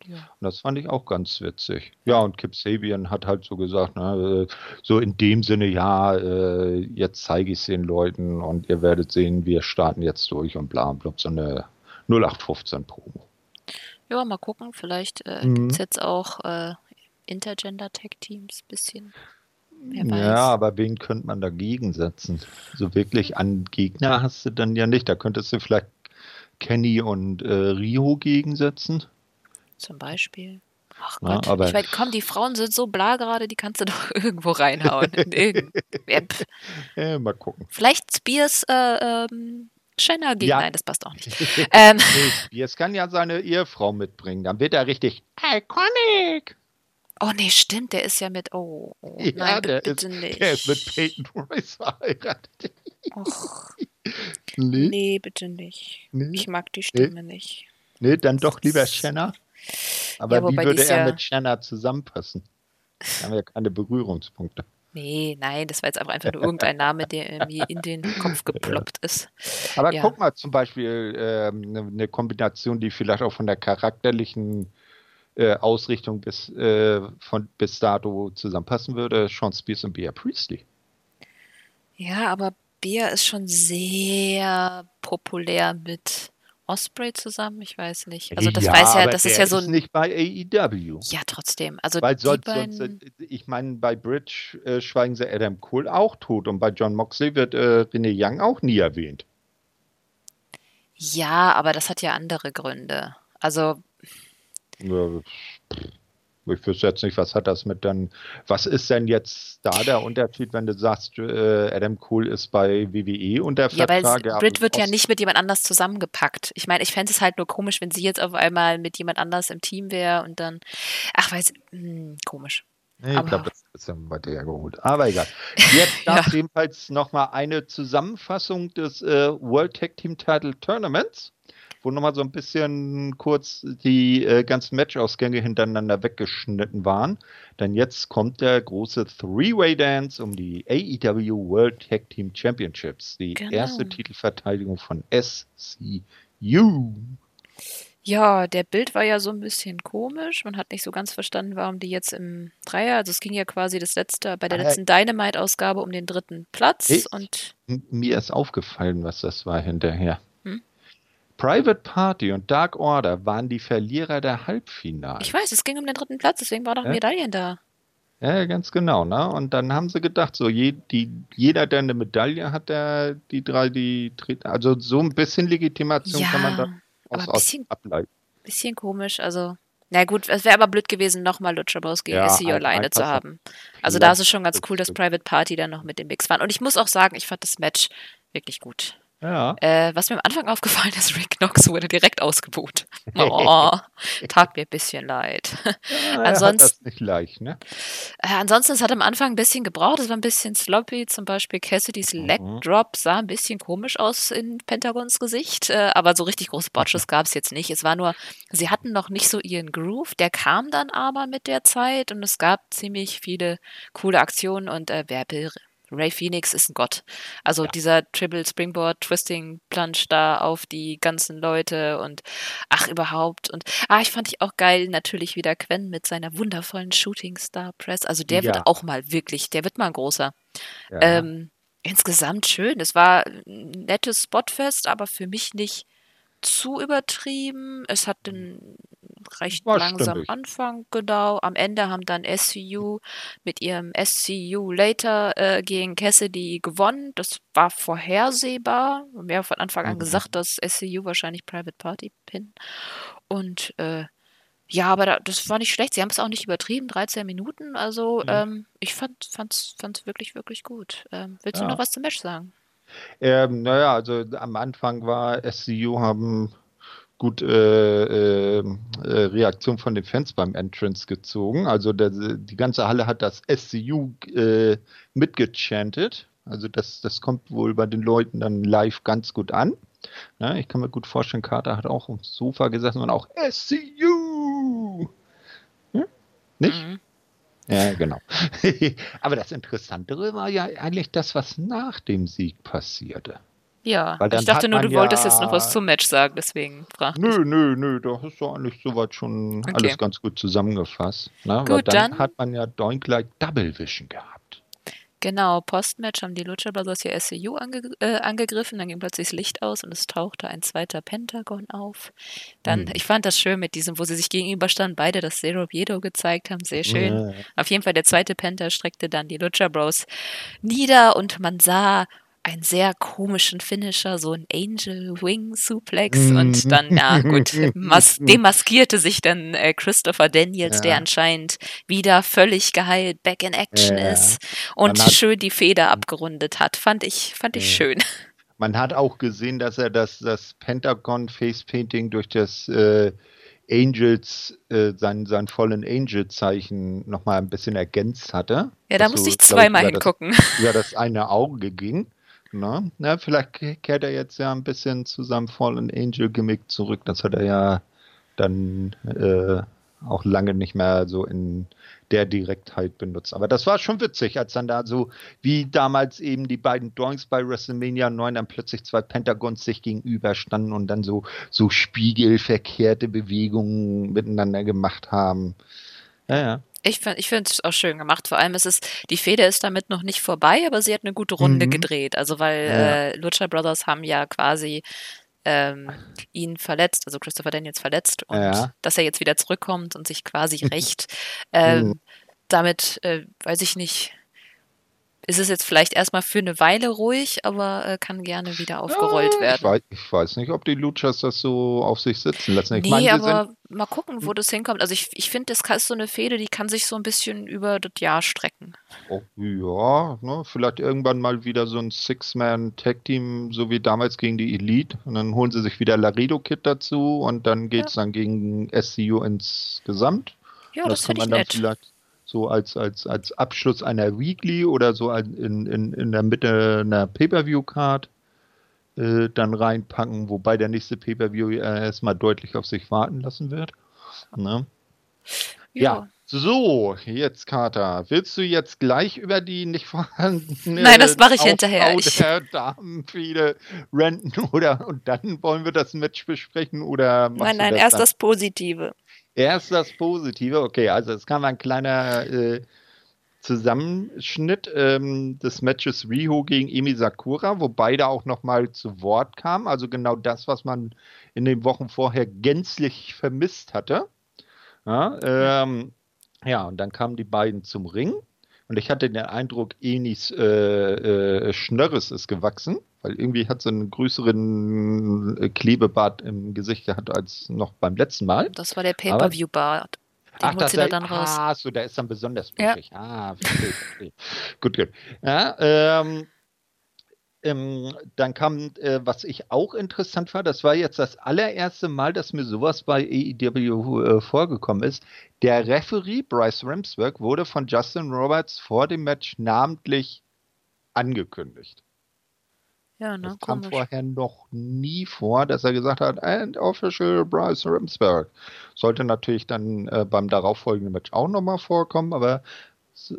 Ja. Und das fand ich auch ganz witzig. Ja, und Kip Sabian hat halt so gesagt, ne, äh, so in dem Sinne, ja, äh, jetzt zeige ich es den Leuten und ihr werdet sehen, wir starten jetzt durch und bla, bla, so eine 0815 Promo. Ja, mal gucken. Vielleicht äh, Mhm. gibt es jetzt auch äh, Intergender-Tag-Teams bisschen. Wer weiß. Ja, aber wen könnte man dagegen setzen? So wirklich an Gegner hast du dann ja nicht. Da könntest du vielleicht Kenny und äh, Rio gegensetzen. Zum Beispiel. Ach Ja, Gott, aber- ich weiß, komm, die Frauen sind so bla gerade, die kannst du doch irgendwo reinhauen. Ja, mal gucken. Vielleicht Spears äh, ähm, Shanna gegen. Ja. Nein, das passt auch nicht. ähm, Nee, Jetzt kann ja seine Ehefrau mitbringen. Dann wird er richtig iconic. oh nee, stimmt, der ist ja mit. Oh, oh Ja, nein, der bitte ist, nicht. der ist mit Peyton Royce verheiratet. Och, Nee, nee, bitte nicht. nee, Ich mag die Stimme nicht. nee, dann doch lieber Shanna. Aber Ja, wie würde er mit Shanna zusammenpassen? Da haben wir ja keine Berührungspunkte. Nee, nein, das war jetzt aber einfach nur irgendein Name, der mir in den Kopf geploppt ist. Aber Ja. guck mal zum Beispiel ähm, eine eine Kombination, die vielleicht auch von der charakterlichen äh, Ausrichtung bis, äh, von, bis dato zusammenpassen würde. Sean Spears und Bea Priestley. Ja, aber Bea ist schon sehr populär mit Osprey zusammen. Ich weiß nicht. Also das weiß ja, das ist ja so ist ein. nicht bei AEW. Ja, trotzdem. Also Weil sonst, beiden. sonst, äh, ich meine, bei Bridge äh, schweigen sie Adam Cole auch tot und bei John Moxley wird äh, Renee Young auch nie erwähnt. Ja, aber das hat ja andere Gründe. Also Ja, Ich wüsste jetzt nicht, was hat das mit dann, was ist denn jetzt da der Unterschied, wenn du sagst, äh, Adam Cole ist bei WWE unter Ja, weil Vertrag? ja, Brit wird ja nicht mit jemand anders zusammengepackt. Ich meine, ich fände es halt nur komisch, wenn sie jetzt auf einmal mit jemand anders im Team wäre und dann. Ach, weiß hm, komisch. Nee, ich glaube, das ist ein bisschen weit hergeholt. Aber egal. Jetzt gab es jedenfalls nochmal eine Zusammenfassung des äh, World Tag Team Title Tournaments, wo nochmal so ein bisschen kurz die äh, ganzen Matchausgänge hintereinander weggeschnitten waren. Denn jetzt kommt der große Three-Way Dance um die AEW World Tag Team Championships. Die Genau. erste Titelverteidigung von SCU. Ja, der Bild war ja so ein bisschen komisch. Man hat nicht so ganz verstanden, warum die jetzt im Dreier, also es ging ja quasi das letzte, bei der Äh. letzten Dynamite-Ausgabe um den dritten Platz Ich- und Mir ist aufgefallen, was das war hinterher. Private Party und Dark Order waren die Verlierer der Halbfinale. ich weiß, es ging um den dritten Platz, deswegen waren doch Ja? Medaillen da. Ja, ganz genau, ne? Und dann haben sie gedacht, so je, die, jeder, der eine Medaille hat, der die drei, die also so ein bisschen Legitimation kann man da Ja, aus, aber ein aus bisschen, ableiten. bisschen komisch, also na gut, es wäre aber blöd gewesen, nochmal Lucha Bros gegen Ja, ein- alleine zu haben. Also da ist es schon ganz cool, dass. Private Party dann noch mit dem Mix waren. Und ich muss auch sagen, ich fand das Match wirklich gut. Ja. Äh, was mir am Anfang aufgefallen ist, Rick Knox wurde direkt ausgebucht. Oh, tat mir ein bisschen leid. ja hat ansonsten- nicht leicht, ne? Äh, ansonsten, es hat am Anfang ein bisschen gebraucht, es war ein bisschen sloppy. Zum Beispiel Cassidys Mhm. Leg Drop sah ein bisschen komisch aus in Pentagons Gesicht, äh, aber so richtig große Botches gab es jetzt nicht. Es war nur, sie hatten noch nicht so ihren Groove, der kam dann aber mit der Zeit und es gab ziemlich viele coole Aktionen und äh, wer will Ray Phoenix ist ein Gott. Also dieser Triple Springboard Twisting Plunge da auf die ganzen Leute und ach überhaupt und ah, ich fand ich auch geil natürlich wieder Quen mit seiner wundervollen Shooting Star Press. Also der Ja. wird auch mal wirklich, der wird mal ein großer. Ja. Ähm, insgesamt schön. Es war ein nettes Spotfest, aber für mich nicht zu übertrieben. Es hat einen recht War langsamen. Anfang, genau. Am Ende haben dann SCU mit ihrem SCU Later äh, gegen Cassidy gewonnen. Das war vorhersehbar. Wir haben ja von Anfang an Mhm. gesagt, dass SCU wahrscheinlich Private Party pin. Und äh, ja, aber da, das war nicht schlecht. Sie haben es auch nicht übertrieben, 13 Minuten. Also Mhm. ähm, ich fand fand's, fand's wirklich, wirklich gut. Ähm, willst du Ja. noch was zum Match sagen? Ähm, naja, also am Anfang war SCU haben gut äh, äh, äh, Reaktion von den Fans beim Entrance gezogen. Also der, die ganze Halle hat das SCU äh, mitgechantet. Also das, das kommt wohl bei den Leuten dann live ganz gut an. Ja, ich kann mir gut vorstellen, Carter hat auch aufs Sofa gesessen und auch SCU. Hm? Nicht? Mhm. Ja, genau. Aber das Interessantere war ja eigentlich das, was nach dem Sieg passierte. Ja, Weil dann ich dachte nur, du wolltest jetzt noch was zum Match sagen, deswegen fragte ich. Nö, nö, nö, da ist doch eigentlich soweit schon Okay. alles ganz gut zusammengefasst. Ne? Weil Gut, dann, dann- hat man ja Doink like Double Vision gehabt. Genau, Postmatch haben die Lucha Brothers hier SCU ange äh, angegriffen, dann ging plötzlich das Licht aus und es tauchte ein zweiter Pentagon auf. Dann, Hm. ich fand das schön mit diesem, wo sie sich gegenüberstanden, beide das Zero Biedo gezeigt haben, sehr schön. Ja. Auf jeden Fall, der zweite Penta streckte dann die Lucha Bros nieder und man sah einen sehr komischen Finisher, so ein Angel Wing Suplex Mhm. und dann, ja gut, mas demaskierte sich dann äh, Christopher Daniels, Ja. der anscheinend wieder völlig geheilt back in action Ja. ist und schön die Feder abgerundet hat. Fand ich, fand ich schön. Man hat auch gesehen, dass er das, das Pentagon Face Painting durch das äh, Angels, äh, sein, sein vollen Angel-Zeichen nochmal ein bisschen ergänzt hatte. Ja, da musste so, ich zweimal das- hingucken. über das eine Auge ging. Na, na, vielleicht ke- kehrt er jetzt ja ein bisschen zu seinem Fallen Angel Gimmick zurück. Das hat er ja dann äh, auch lange nicht mehr so in der Direktheit benutzt. Aber das war schon witzig, als dann da so wie damals eben die beiden Doinks bei WrestleMania 9 dann plötzlich zwei Pentagons sich gegenüberstanden und dann so, so spiegelverkehrte Bewegungen miteinander gemacht haben. Ja, ja. Ich finde ich finde es auch schön gemacht. Vor allem ist es, die Feder ist damit noch nicht vorbei, aber sie hat eine gute Runde Mhm. gedreht. Also weil Ja. äh, Lucha Brothers haben ja quasi ähm, ihn verletzt, also Christopher Daniels verletzt und Ja. dass er jetzt wieder zurückkommt und sich quasi rächt. ähm, Mhm. damit, äh, weiß ich nicht, ist es jetzt vielleicht erstmal für eine Weile ruhig, aber äh, kann gerne wieder aufgerollt Ja, Ich werden. weiß, ich weiß nicht, ob die Luchas das so auf sich sitzen lassen. Ich Nee, meine, aber mal gucken, wo das hinkommt. Also ich, ich finde, das ist so eine Fehde, die kann sich so ein bisschen über das Jahr strecken. oh, ja, ne, vielleicht irgendwann mal wieder so ein Six-Man-Tag-Team, so wie damals gegen die Elite. Und dann holen sie sich wieder Laredo-Kit dazu und dann geht es dann gegen SCU insgesamt. Ja, Und das kann finde ich man dann nett. vielleicht so als, als, als Abschluss einer Weekly oder so in, in, in der Mitte einer Pay-Per-View-Card äh, dann reinpacken, wobei der nächste Pay-Per-View erstmal deutlich auf sich warten lassen wird. Ne? Ja, So, jetzt Kater, willst du jetzt gleich über die nicht vorhandene Nein, das mache ich hinterher. der Damenfehde renten oder und dann wollen wir das Match besprechen oder Nein, nein, erst dann? das Positive. Erst das Positive, okay, also es kam ein kleiner äh, Zusammenschnitt ähm, des Matches Riho gegen Emi Sakura, wo beide auch nochmal zu Wort kamen. Also genau das, was man in den Wochen vorher gänzlich vermisst hatte. Ja, ähm, ja, und dann kamen die beiden zum Ring. Und ich hatte den Eindruck, Enis äh, äh, Schnörres ist gewachsen, weil irgendwie hat sie einen größeren äh, Klebebart im Gesicht gehabt als noch beim letzten Mal. Das war der Pay-Per-View-Bart. Den Ach, das er dann raus. Ah, so, der ist dann besonders blutig. Ja. Ah, verstehe, verstehe. gut, gut. Ja, ähm, ähm, dann kam, äh, was ich auch interessant war, das war jetzt das allererste Mal, dass mir sowas bei AEW äh, vorgekommen ist. Der Referee Bryce Ramsberg wurde von Justin Roberts vor dem Match namentlich angekündigt. Ja, ne, das kam komisch. vorher noch nie vor, dass er gesagt hat, and official Bryce Ramsberg. Sollte natürlich dann äh, beim darauffolgenden Match auch nochmal vorkommen, aber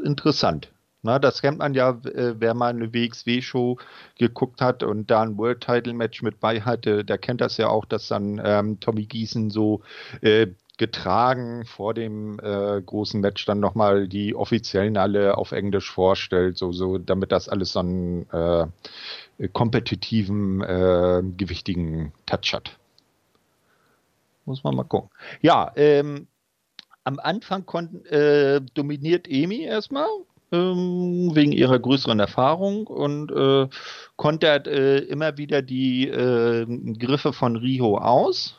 interessant. Na, das kennt man ja, äh, wer mal eine WXW-Show geguckt hat und da ein World Title Match mit bei hatte, der kennt das ja auch, dass dann ähm, Tommy Gießen so äh, getragen vor dem äh, großen Match dann nochmal die offiziellen alle auf Englisch vorstellt, so, so damit das alles so einen äh, kompetitiven, äh, gewichtigen Touch hat. Muss man mal gucken. Ja, ähm, am Anfang äh, dominiert Emi erstmal, ähm, wegen ihrer größeren Erfahrung und äh, kontert äh, immer wieder die äh, Griffe von Riho aus.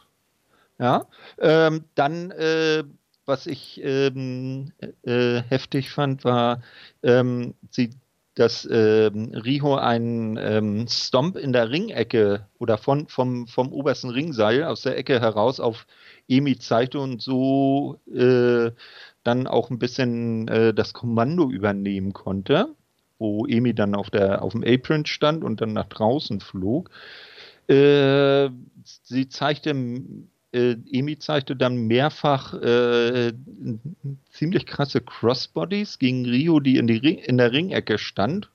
Ja, ähm, dann äh, was ich ähm, äh, heftig fand, war, ähm, sie, dass ähm, Riho einen ähm, Stomp in der Ringecke oder von, vom, vom obersten Ringseil aus der Ecke heraus auf Emi zeigte und so äh, dann auch ein bisschen äh, das Kommando übernehmen konnte, wo Emi dann auf, der, auf dem Apron stand und dann nach draußen flog. Äh, sie zeigte, äh, Emi zeigte dann mehrfach äh, ziemlich krasse Crossbodies gegen Rio, die in, die Ring, in der Ringecke stand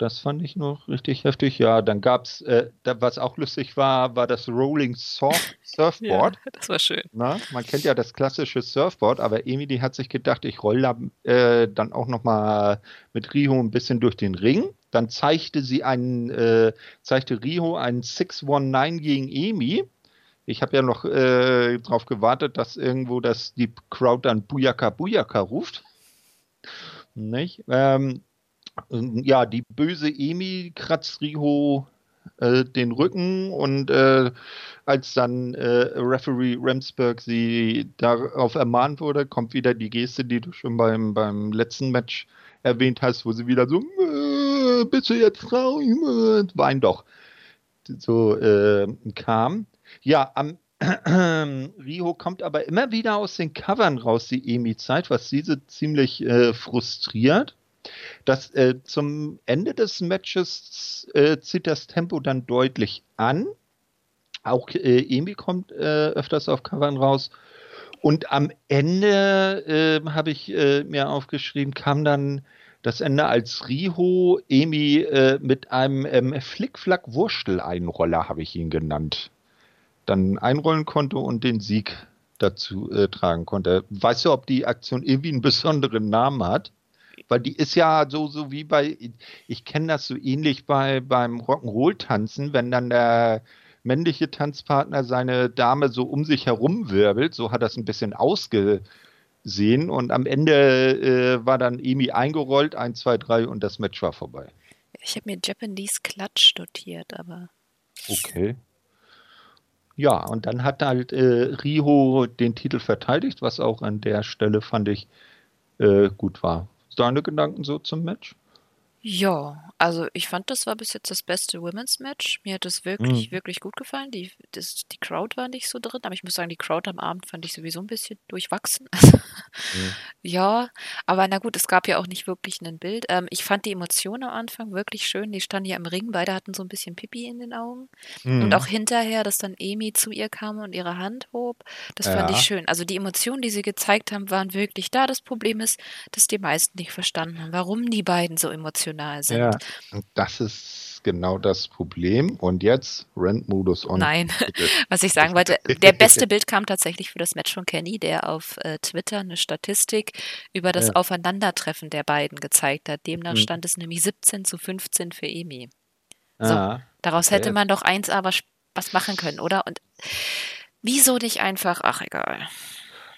das fand ich noch richtig heftig. Ja, dann gab es, äh, was auch lustig war, war das Rolling Surf Surfboard. ja, das war schön. Na, man kennt ja das klassische Surfboard, aber Emily hat sich gedacht, ich rolle da äh, dann auch noch mal mit Riho ein bisschen durch den Ring. Dann zeigte sie einen, äh, zeigte Riho einen 619 gegen Emi. Ich habe ja noch äh, darauf gewartet, dass irgendwo das die Crowd dann Buyaka Buyaka ruft. Nicht? Ähm, ja, die böse Emi kratzt Riho äh, den Rücken und äh, als dann äh, Referee Ramsberg sie darauf ermahnt wurde, kommt wieder die Geste, die du schon beim, beim letzten Match erwähnt hast, wo sie wieder so, äh, bist du jetzt traurig? Wein doch. So äh, kam. Ja, am Riho kommt aber immer wieder aus den Covern raus, die Emi-Zeit, was diese ziemlich äh, frustriert. Das, äh, zum Ende des Matches äh, zieht das Tempo dann deutlich an. Auch äh, Emi kommt äh, öfters auf Covern raus. Und am Ende äh, habe ich äh, mir aufgeschrieben, kam dann das Ende als Riho Emi äh, mit einem ähm, Flickflack-Wurstel-Einroller, habe ich ihn genannt, dann einrollen konnte und den Sieg dazu tragen konnte. Weißt du, ob die Aktion irgendwie einen besonderen Namen hat? Weil die ist ja so, so wie bei, ich kenne das so ähnlich bei, beim Rock'n'Roll-Tanzen, wenn dann der männliche Tanzpartner seine Dame so um sich herum wirbelt, so hat das ein bisschen ausgesehen und am Ende äh, war dann Emi eingerollt, 1, 2, 3 und das Match war vorbei. Ich habe mir Japanese Klatsch notiert, aber. Okay. Ja, und dann hat halt äh, Riho den Titel verteidigt, was auch an der Stelle fand ich äh, gut war. Deine Gedanken so zum Match? Ja, also ich fand, das war bis jetzt das beste Women's Match. Mir hat es wirklich, Mhm. wirklich gut gefallen. Die, das, die Crowd war nicht so drin, aber ich muss sagen, die Crowd am Abend fand ich sowieso ein bisschen durchwachsen. Mhm. Ja, aber na gut, es gab ja auch nicht wirklich ein Bild. Ähm, ich fand die Emotionen am Anfang wirklich schön. Die standen ja im Ring, beide hatten so ein bisschen Pipi in den Augen. Und auch Mhm. hinterher, dass dann Amy zu ihr kam und ihre Hand hob, das fand ich Ja, schön. Also die Emotionen, die sie gezeigt haben, waren wirklich da. Das Problem ist, dass die meisten nicht verstanden haben, warum die beiden so emotional sind. ja. Das ist genau das Problem. Und jetzt Rent-Modus on. Nein, was ich sagen wollte, der beste Bild kam tatsächlich für das Match von Kenny, der auf äh, Twitter eine Statistik über das Ja. Aufeinandertreffen der beiden gezeigt hat. Demnach Mhm. stand es nämlich 17 zu 15 für Amy. So, Ah, daraus hätte okay. man doch eins aber was machen können, oder? Und wieso nicht einfach, ach egal.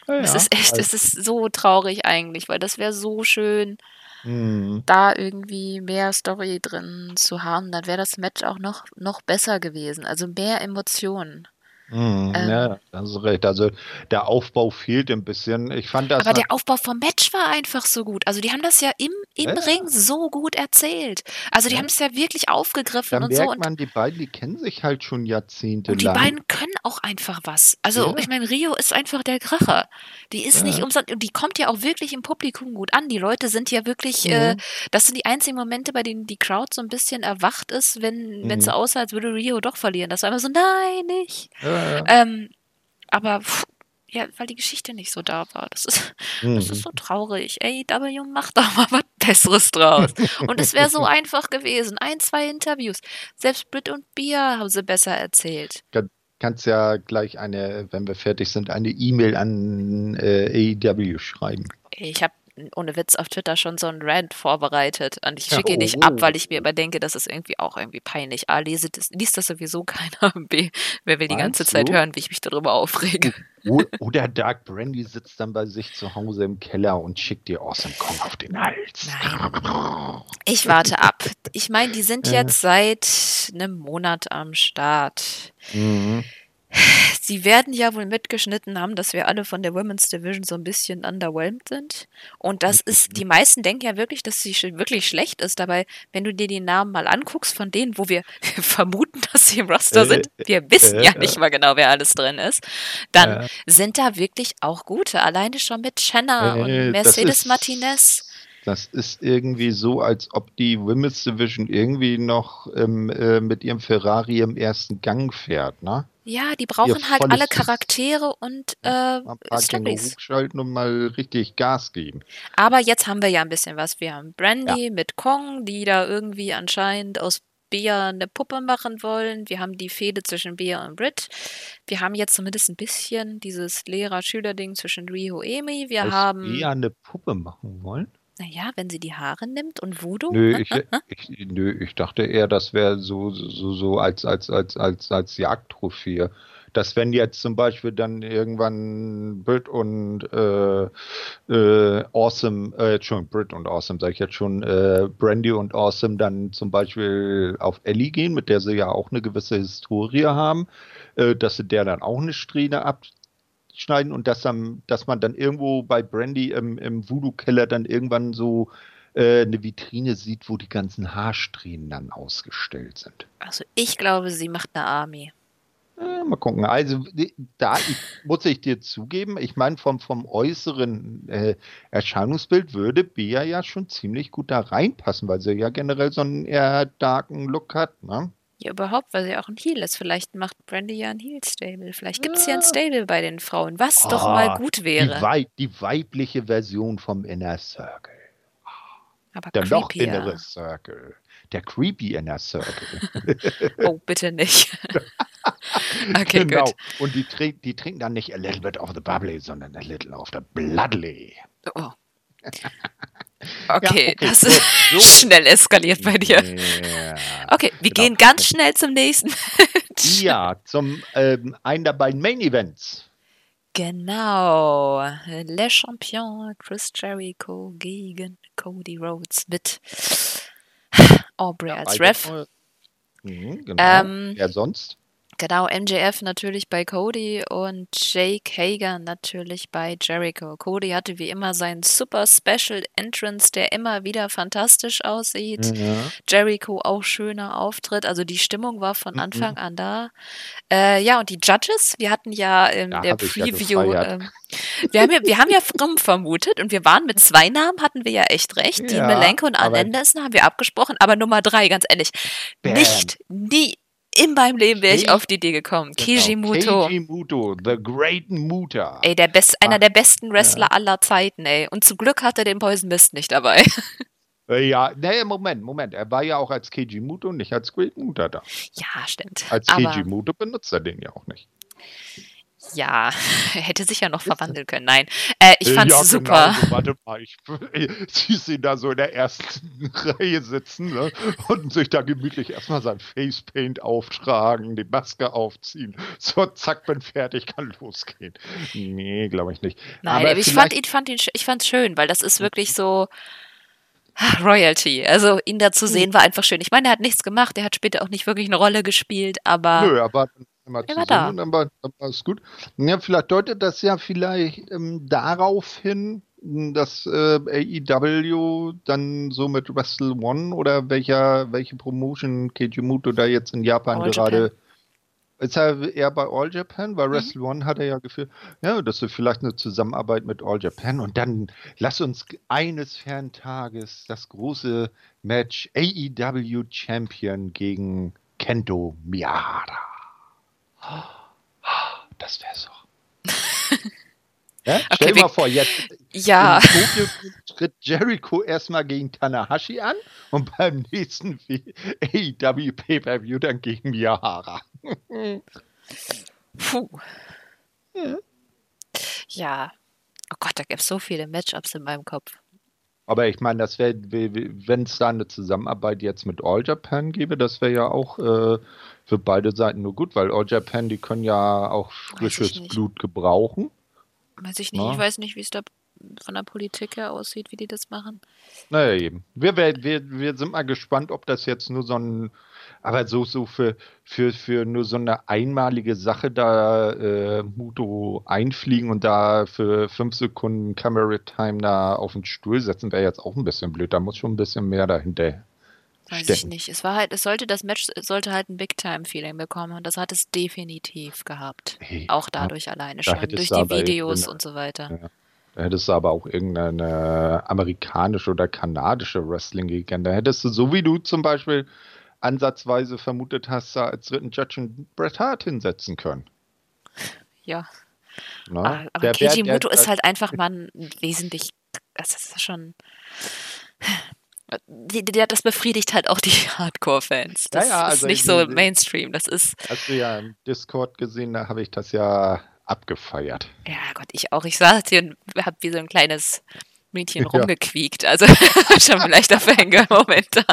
Ja, Es ist echt, Also, es ist so traurig eigentlich, weil das wäre so schön, mhm. da irgendwie mehr Story drin zu haben. Dann wäre das Match auch noch, noch besser gewesen. Also mehr Emotionen. Mhm. Ähm, Ja, da hast du recht. Also der Aufbau fehlt ein bisschen. Ich fand das aber der nat- Aufbau vom Match war einfach so gut. Also die haben das ja im, im Ja, Ring so gut erzählt. Also die ja. haben es ja wirklich aufgegriffen Da und so. merkt Und man, die beiden, die kennen sich halt schon Und die jahrzehntelang. beiden können auch einfach was. Also, Ja. ich meine, Rio ist einfach der Kracher. Die ist nicht umsonst, und die kommt ja auch wirklich im Publikum gut an. Die Leute sind ja wirklich, äh, Mhm. das sind die einzigen Momente, bei denen die Crowd so ein bisschen erwacht ist, wenn wenn es so Mhm. aussah, als würde Rio doch verlieren. Das war immer so, nein, nicht. Ja, ja. Ähm, aber pff, ja, weil die Geschichte nicht so da war. Das ist, das ist Mhm. so traurig. AEW, macht doch mal was Besseres draus. Und es wäre so einfach gewesen. Ein, zwei Interviews. Selbst Brit und Bia haben sie besser erzählt. Kann- Kannst ja gleich eine, wenn wir fertig sind, eine E-Mail an äh, AEW schreiben. Ich habe ohne Witz auf Twitter schon so einen Rant vorbereitet und ich schicke ihn oh, nicht ab, weil ich oh. mir überdenke, das ist irgendwie auch irgendwie peinlich. A, lese das, liest das sowieso keiner. B, wer will die ganze Meinst Zeit du? hören, wie ich mich darüber aufrege. Oder Dark Brandy sitzt dann bei sich zu Hause im Keller und schickt dir Awesome Kong auf den Hals. Nein. Ich warte ab. Ich meine, die sind Ja. jetzt seit einem Monat am Start. Mhm. Sie werden ja wohl mitgeschnitten haben, dass wir alle von der Women's Division so ein bisschen underwhelmed sind. Und das ist, die meisten denken ja wirklich, dass sie wirklich schlecht ist. Dabei, wenn du dir die Namen mal anguckst von denen, wo wir vermuten, dass sie im Roster Äh, sind, wir wissen äh, ja nicht mal genau, wer alles drin ist, dann Äh. sind da wirklich auch gute. Alleine schon mit Chenna Äh, und Mercedes Martinez. Das ist irgendwie so, als ob die Women's Division irgendwie noch ähm, äh, mit ihrem Ferrari im ersten Gang fährt, ne? Ja, die brauchen Ihr halt alle Charaktere und äh, Mal ein paar hochschalten und mal richtig Gas geben. Aber jetzt haben wir ja ein bisschen was. Wir haben Brandy mit Kong, die da irgendwie anscheinend aus Bea eine Puppe machen wollen. Wir haben die Fehde zwischen Bea und Britt. Wir haben jetzt zumindest ein bisschen dieses Lehrer-Schüler-Ding zwischen Rio und Amy. Wir Aus haben, eher eine Puppe machen wollen? Naja, wenn sie die Haare nimmt und Voodoo. Nö, ich, ich, nö, ich dachte eher, das wäre so, so, so als, als, als, als, als Jagdtrophäe. Dass wenn jetzt zum Beispiel dann irgendwann Brit und äh, äh, Awesome, äh, Entschuldigung, Brit und Awesome, sage ich jetzt schon, äh, Brandy und Awesome dann zum Beispiel auf Ellie gehen, mit der sie ja auch eine gewisse Historie haben, äh, dass sie der dann auch eine Strähne abschneiden und dass, dann, dass man dann irgendwo bei Brandy im, im Voodoo-Keller dann irgendwann so äh, eine Vitrine sieht, wo die ganzen Haarsträhnen dann ausgestellt sind. Also ich glaube, sie macht eine Army. Äh, mal gucken. Also da ich, muss ich dir zugeben, ich meine vom, vom äußeren äh, Erscheinungsbild würde Bea ja schon ziemlich gut da reinpassen, weil sie ja generell so einen eher darken Look hat. Ne? Ja, überhaupt, weil sie auch ein Heel ist. Vielleicht macht Brandy ja ein Heel-Stable. Vielleicht gibt es ja ein Ja. Stable bei den Frauen, was doch Ah, mal gut Die, wäre. Wei die weibliche Version vom Inner Circle. Aber Der noch creepier. innere Circle. Der creepy Inner Circle. Oh, bitte nicht. okay, genau. gut. Und die, trink, die trinken dann nicht a little bit of the bubbly, sondern a little of the bloodly. Oh. Okay, okay, das ist so. schnell eskaliert bei dir. Ja. Okay, wir Genau. gehen ganz schnell zum nächsten. Ja, zum ähm, einen der beiden Main Events. Genau. Le Champion Chris Jericho gegen Cody Rhodes mit Aubrey als Ref. Mhm, genau. Ähm, Wer sonst? Genau, MJF natürlich bei Cody und Jake Hager natürlich bei Jericho. Cody hatte wie immer seinen super Special Entrance, der immer wieder fantastisch aussieht. Ja. Jericho auch schöner Auftritt. Also die Stimmung war von Mhm. Anfang an da. Äh, ja, und die Judges, wir hatten ja in Ja, der ja Preview, ähm, wir haben ja, wir haben ja rum vermutet und wir waren mit zwei Namen, hatten wir ja echt recht. Die Ja, Melenko und Arn Anderson haben wir abgesprochen, aber Nummer drei, ganz ehrlich, Bam. nicht, nie in meinem Leben wäre ich auf die Idee gekommen. Genau. Kijimuto. Keiji Muto, the great Muta. Ey, der best, einer Ah, der besten Wrestler aller Zeiten, ey. Und zum Glück hat er den Poison Mist nicht dabei. Äh, Ja, nee, Moment, Moment. Er war ja auch als Keiji Muto und nicht als Great Muta da. ja, stimmt. Als Aber Keiji Muto benutzt er den ja auch nicht. Ja, er hätte sich ja noch verwandeln können. Nein, äh, ich Äh, fand's ja, super. Genau, so, warte mal, ich siehst ihn da so in der ersten Reihe sitzen ne, und sich da gemütlich erstmal sein Facepaint auftragen, die Maske aufziehen. So, zack, bin fertig, kann losgehen. Nee, glaube ich nicht. Nein, Aber ich fand ihn, fand ihn, ich fand's schön, weil das ist wirklich so Royalty. Also ihn da zu sehen war einfach schön. Ich meine, er hat nichts gemacht, er hat später auch nicht wirklich eine Rolle gespielt, aber Nö, aber immer Er zu war da. und dann war, dann war es gut. Ja, vielleicht deutet das ja vielleicht ähm, darauf hin, dass äh, AEW dann so mit Wrestle One oder welcher, welche Promotion Keijimoto da jetzt in Japan All gerade. Ist er eher bei All Japan? Mhm. Weil Wrestle One hat er ja geführt. Ja, das ist vielleicht eine Zusammenarbeit mit All Japan. Und dann lass uns eines fernen Tages das große Match AEW Champion gegen Kento Miyahara. Das wär's doch. Ja? Stell Okay, dir wir- mal vor, jetzt ja. in Tokio tritt Jericho erstmal gegen Tanahashi an und beim nächsten AEW Pay-Per-View dann gegen Miyahara. Puh. Ja. Ja. Oh Gott, da gibt's so viele Matchups in meinem Kopf. Aber ich meine, das wäre, wenn es da eine Zusammenarbeit jetzt mit All Japan gäbe, das wäre ja auch äh, für beide Seiten nur gut, weil All Japan, die können ja auch frisches. Blut gebrauchen. Weiß ich nicht. Na? Ich weiß nicht, wie es da von der Politik her aussieht, wie die das machen. Naja, eben. Wir, wir, wir sind mal gespannt, ob das jetzt nur so ein, aber so, so für, für, für nur so eine einmalige Sache da äh, Muto einfliegen und da für fünf Sekunden Camera Time da auf den Stuhl setzen, wäre jetzt auch ein bisschen blöd. Da muss schon ein bisschen mehr dahinter Weiß ich stecken. nicht. Es war halt, es sollte das Match sollte halt ein Big-Time-Feeling bekommen und das hat es definitiv gehabt. Hey, Auch dadurch alleine da schon, durch du die Videos und so weiter. Ja. Da hättest du aber auch irgendeine amerikanische oder kanadische Wrestling gekannt. Da hättest du, so wie du zum Beispiel ansatzweise vermutet hast, als dritten Judge einen Bret Hart hinsetzen können. Ja. Ne? Aber, Keiji Muto ist halt einfach mal ein wesentlich, das ist schon, das befriedigt halt auch die Hardcore-Fans. Das Ja, ja, ist also nicht ich- so Mainstream, das ist, Hast du ja im Discord gesehen, da habe ich das ja abgefeiert. ja Gott, ich auch. Ich saß hier und hab wie so ein kleines Mädchen Ja. rumgequiekt. Also schon ein leichter Fangirl-Moment da.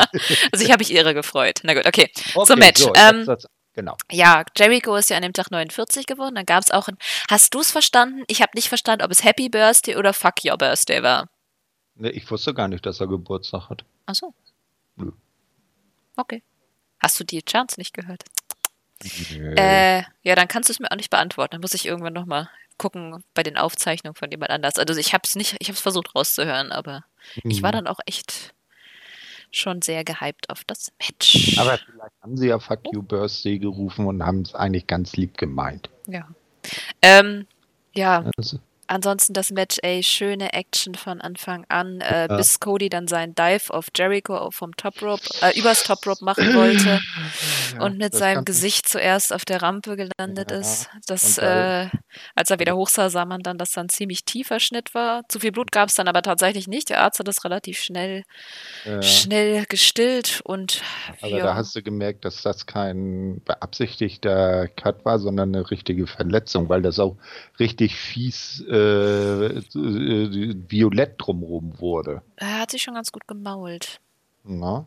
Also ich habe mich irre gefreut. Na gut, okay. Okay, Match, So, ähm, jetzt das, genau. Ja, Jericho ist ja an dem Tag 49 geworden. Dann gab es auch ein. Hast du es verstanden? Ich habe nicht verstanden, ob es Happy Birthday oder Fuck Your Birthday war. Nee, ich wusste gar nicht, dass er Geburtstag hat. Ach so. Nö. Okay. Hast du die Chance nicht gehört? Nee. Äh, ja, dann kannst du es mir auch nicht beantworten. Dann muss ich irgendwann nochmal gucken bei den Aufzeichnungen von jemand anders. Also ich habe es nicht, ich habe es versucht rauszuhören, aber ich war Mhm. dann auch echt schon sehr gehypt auf das Match. Aber vielleicht haben sie ja Fuck You Birthday gerufen und haben es eigentlich ganz lieb gemeint. ja. Ähm, ja, Also, Ansonsten das Match, ey, schöne Action von Anfang an, äh, Ja. bis Cody dann seinen Dive auf Jericho vom Top Rope, äh, übers Top Rope machen wollte ja, und mit seinem Gesicht zuerst auf der Rampe gelandet Ja, ist. Das, äh, als er wieder hochsah, sah man dann, dass da ein ziemlich tiefer Schnitt war. Zu viel Blut gab es dann aber tatsächlich nicht. Der Arzt hat das relativ schnell, schnell gestillt und Aber ja. da hast du gemerkt, dass das kein beabsichtigter Cut war, sondern eine richtige Verletzung, weil das auch richtig fies äh, äh, violett drumherum wurde. er hat sich schon ganz gut gemault. Na?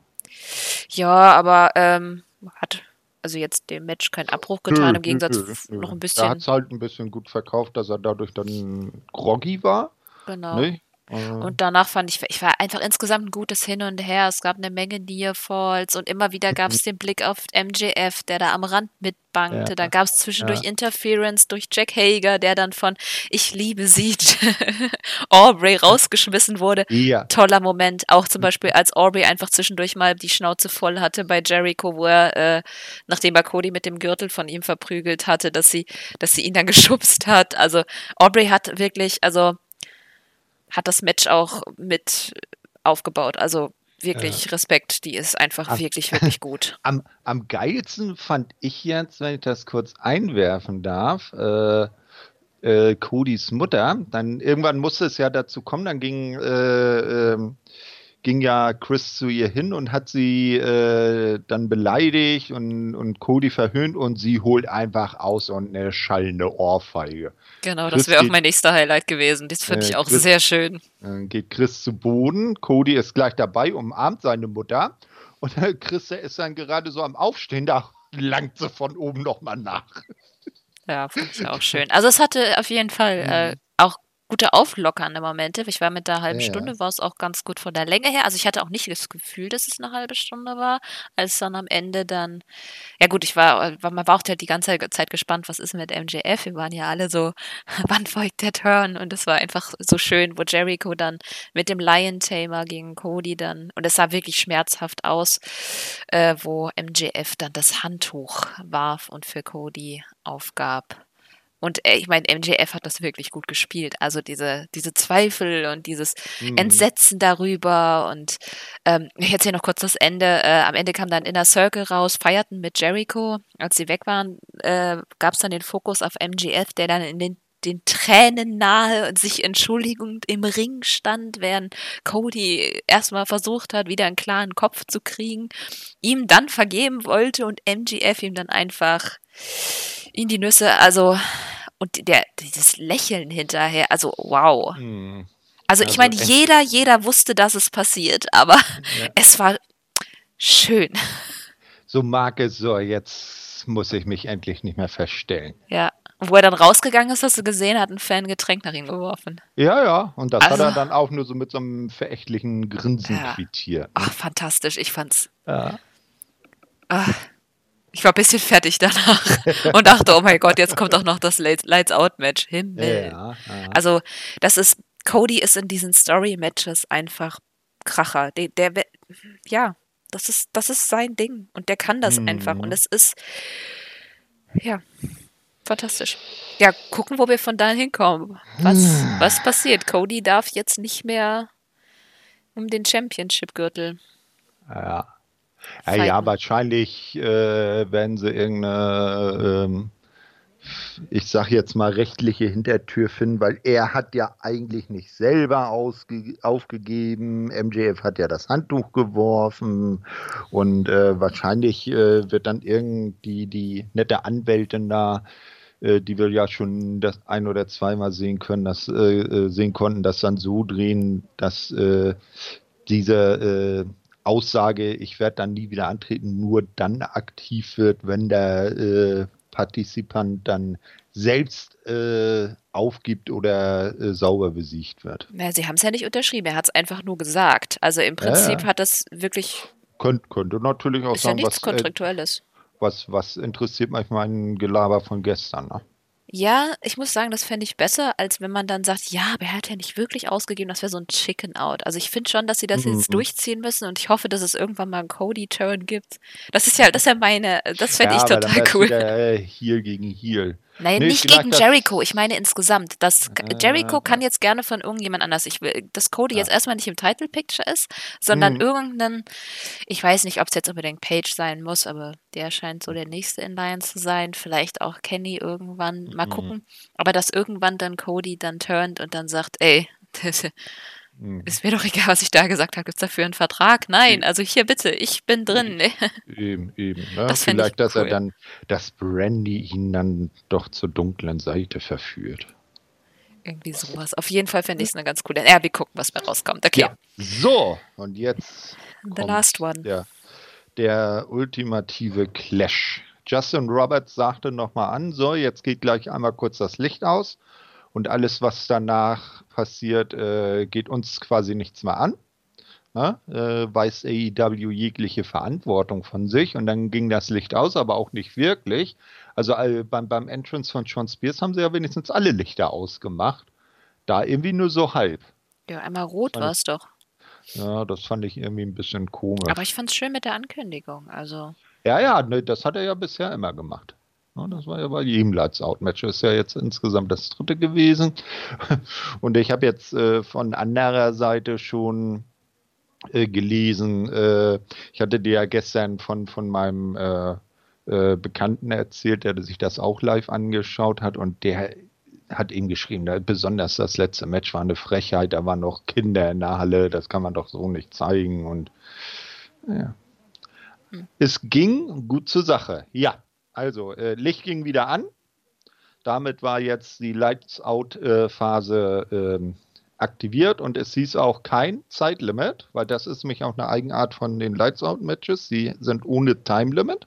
Ja, aber ähm, hat also jetzt dem Match keinen Abbruch getan, Nö, im Gegensatz nö, nö. noch ein Da hat bisschen. es halt ein bisschen gut verkauft, dass er dadurch dann groggy war. Genau. Ne? Mhm. Und danach fand ich, ich war einfach insgesamt ein gutes Hin und Her. Es gab eine Menge Nearfalls und immer wieder gab es den Blick auf MJF, der da am Rand mitbankte. Ja. Dann gab es zwischendurch ja. Interference durch Jack Hager, der dann von Ich liebe sie Aubrey rausgeschmissen wurde. Ja. Toller Moment. Auch zum Beispiel, als Aubrey einfach zwischendurch mal die Schnauze voll hatte bei Jericho, wo er, äh, nachdem er Cody mit dem Gürtel von ihm verprügelt hatte, dass sie, dass sie ihn dann geschubst hat. Also Aubrey hat wirklich, also hat das Match auch mit aufgebaut. Also wirklich ja. Respekt, die ist einfach am, wirklich, wirklich gut. Am, am geilsten fand ich jetzt, wenn ich das kurz einwerfen darf, äh, äh, Codys Mutter. Dann irgendwann musste es ja dazu kommen, dann ging äh, ähm, ging ja Chris zu ihr hin und hat sie äh, dann beleidigt und, und Cody verhöhnt und sie holt einfach aus und eine schallende Ohrfeige. Genau, Chris das wäre auch mein nächster Highlight gewesen. Das finde äh, ich auch Chris, sehr schön. Dann geht Chris zu Boden, Cody ist gleich dabei, umarmt seine Mutter und Chris ist dann gerade so am Aufstehen, da langt sie von oben nochmal nach. Ja, finde ich auch schön. Also es hatte auf jeden Fall äh, mhm. auch gute auflockernde Momente. Ich war mit der halben ja. Stunde, war es auch ganz gut von der Länge her. Also ich hatte auch nicht das Gefühl, dass es eine halbe Stunde war, als dann am Ende dann, ja gut, ich war, man war auch halt die ganze Zeit gespannt, was ist mit MJF. Wir waren ja alle so, wann folgt der Turn? Und es war einfach so schön, wo Jericho dann mit dem Lion Tamer gegen Cody dann, und es sah wirklich schmerzhaft aus, äh, wo MJF dann das Handtuch warf und für Cody aufgab. Und äh, ich meine, MJF hat das wirklich gut gespielt. Also diese, diese Zweifel und dieses mhm. Entsetzen darüber. Und ähm, ich erzähle noch kurz das Ende. Äh, am Ende kam dann Inner Circle raus, feierten mit Jericho. Als sie weg waren, äh, gab es dann den Fokus auf MJF, der dann in den den Tränen nahe und sich entschuldigend im Ring stand, während Cody erstmal versucht hat, wieder einen klaren Kopf zu kriegen, ihm dann vergeben wollte und MGF ihm dann einfach in die Nüsse, also und der dieses Lächeln hinterher, also wow. Hm. Also, also ich meine, jeder, jeder wusste, dass es passiert, aber ja. es war schön. So mag es so, jetzt muss ich mich endlich nicht mehr verstellen. Ja. wo er dann rausgegangen ist, hast du gesehen, hat ein Fan Getränk nach ihm geworfen. Ja, ja. Und das also, hat er also dann auch nur so mit so einem verächtlichen Grinsen ja. quittiert. Ach, fantastisch. Ich fand's. Ja. Ach, ich war ein bisschen fertig danach und dachte, oh mein Gott, jetzt kommt auch noch das Lights Out Match. Himmel. Ja, ja. Also, das ist, Cody ist in diesen Story Matches einfach Kracher. Der, der, ja, das ist, das ist sein Ding und der kann das mhm. einfach und es ist, ja, fantastisch. Ja, gucken, wo wir von da hinkommen. Was, mhm. was passiert? Cody darf jetzt nicht mehr um den Championship-Gürtel. Ja. Ja, ja, wahrscheinlich äh, werden sie irgendeine, ähm, ich sag jetzt mal, rechtliche Hintertür finden, weil er hat ja eigentlich nicht selber aufgegeben. MJF hat ja das Handtuch geworfen und äh, wahrscheinlich äh, wird dann irgendwie die nette Anwältin da äh, die wir ja schon das ein oder zweimal sehen können, das äh, äh, sehen konnten, das dann so drehen, dass äh, diese Aussage, ich werde dann nie wieder antreten, nur dann aktiv wird, wenn der äh, Partizipant dann selbst äh, aufgibt oder äh, sauber besiegt wird. Na, sie haben es ja nicht unterschrieben, er hat es einfach nur gesagt. Also im Prinzip ja, hat das wirklich. Könnt, könnte natürlich auch ist sagen, ja nichts was, äh, Kontraktuelles. was, was interessiert manchmal ein Gelaber von gestern. Ne? Ja, ich muss sagen, das fände ich besser, als wenn man dann sagt, ja, aber er hat ja nicht wirklich ausgegeben, das wäre so ein Chicken Out. Also ich finde schon, dass sie das mhm. jetzt durchziehen müssen und ich hoffe, dass es irgendwann mal einen Cody-Turn gibt. Das ist ja, das ist ja meine, das fände ja, ich total cool. Wieder, äh, Heel gegen Heel. Nein, nee, nicht gegen Jericho. Ich meine insgesamt. Das, äh, Jericho kann jetzt gerne von irgendjemand anders. Ich will, dass Cody ja. jetzt erstmal nicht im Title Picture ist, sondern mhm. irgendeinen, ich weiß nicht, ob es jetzt unbedingt Page sein muss, aber der scheint so der nächste in Line zu sein. Vielleicht auch Kenny irgendwann. Mal mhm. gucken. Aber dass irgendwann dann Cody dann turnt und dann sagt, ey, Mhm. Ist mir doch egal, was ich da gesagt habe. Gibt es dafür einen Vertrag? Nein, also hier bitte, ich bin drin. Eben, eben. Ne? Das Vielleicht, dass cool. er dann, dass Brandy ihn dann doch zur dunklen Seite verführt. Irgendwie sowas. Auf jeden Fall fände ich es eine ganz coole. Ja, wir gucken, was bei rauskommt. Okay. Ja. So, und jetzt. The last one. Der, der ultimative Clash. Justin Roberts sagte nochmal an: So, jetzt geht gleich einmal kurz das Licht aus. Und alles, was danach passiert, äh, geht uns quasi nichts mehr an. Na, äh, weiß AEW jegliche Verantwortung von sich und dann ging das Licht aus, aber auch nicht wirklich. Also äh, beim, beim Entrance von Sean Spears haben sie ja wenigstens alle Lichter ausgemacht. Da irgendwie nur so halb. Ja, einmal rot war es doch. Ja, das fand ich irgendwie ein bisschen komisch. Aber ich fand es schön mit der Ankündigung. Also. Ja, ja, ne, das hat er ja bisher immer gemacht. Das war ja bei jedem Lights Out Match. Das ist ja jetzt insgesamt das dritte gewesen. Und ich habe jetzt äh, von anderer Seite schon äh, gelesen. Äh, ich hatte dir ja gestern von, von meinem Bekannten erzählt, der sich das auch live angeschaut hat und der hat ihm geschrieben, da, besonders das letzte Match war eine Frechheit, da waren noch Kinder in der Halle, das kann man doch so nicht zeigen und ja. Hm. Es ging gut zur Sache, ja. Also, äh, Licht ging wieder an. Damit war jetzt die Lights-Out-Phase äh, aktiviert und es hieß auch kein Zeitlimit, weil das ist nämlich auch eine Eigenart von den Lights-Out-Matches. Sie sind ohne Time-Limit.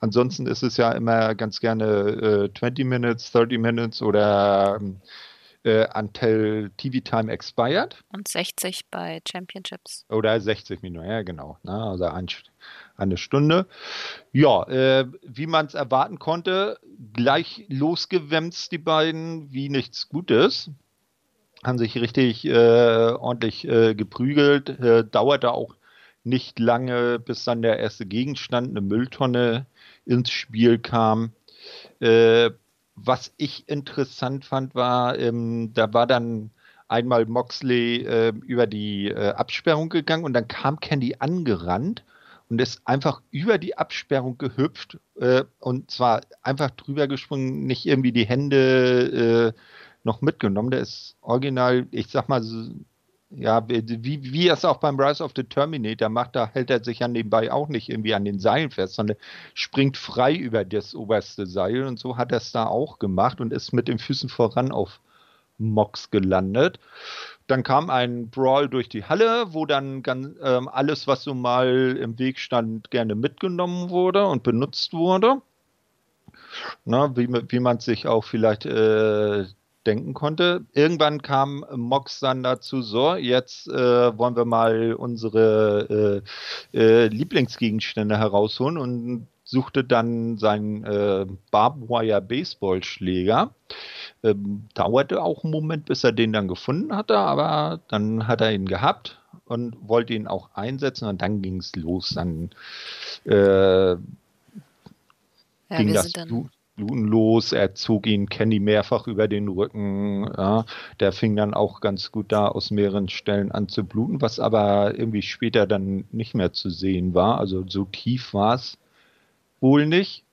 Ansonsten ist es ja immer ganz gerne äh, 20 Minutes, 30 Minutes oder äh, until TV Time expired. Und 60 bei Championships. Oder 60 Minuten, ja genau. Na, ne? also ein, eine Stunde. Ja, äh, wie man es erwarten konnte, gleich losgewämst die beiden wie nichts Gutes. Haben sich richtig äh, ordentlich äh, geprügelt. Äh, dauerte auch nicht lange, bis dann der erste Gegenstand, eine Mülltonne, ins Spiel kam. Äh, was ich interessant fand, war, ähm, da war dann einmal Moxley äh, über die Absperrung gegangen und dann kam Candy angerannt und ist einfach über die Absperrung gehüpft äh, und zwar einfach drüber gesprungen, nicht irgendwie die Hände äh, noch mitgenommen. Der ist original, ich sag mal, ja, wie, wie er es auch beim Rise of the Terminator macht, da hält er sich ja nebenbei auch nicht irgendwie an den Seilen fest, sondern springt frei über das oberste Seil und so hat er es da auch gemacht und ist mit den Füßen voran auf Mox gelandet. Dann kam ein Brawl durch die Halle, wo dann ganz, ähm, alles, was so mal im Weg stand, gerne mitgenommen wurde und benutzt wurde. Na, wie, wie man sich auch vielleicht äh, denken konnte. Irgendwann kam Mox dann dazu, so, jetzt äh, wollen wir mal unsere äh, äh, Lieblingsgegenstände herausholen und suchte dann seinen äh, Barbwire Baseballschläger. Ähm, dauerte auch einen Moment, bis er den dann gefunden hatte, aber dann hat er ihn gehabt und wollte ihn auch einsetzen und dann ging es los. Dann äh, ja, ging das dann los. Er zog ihn Kenny mehrfach über den Rücken. Ja. Der fing dann auch ganz gut da aus mehreren Stellen an zu bluten, was aber irgendwie später dann nicht mehr zu sehen war. Also so tief war es wohl nicht.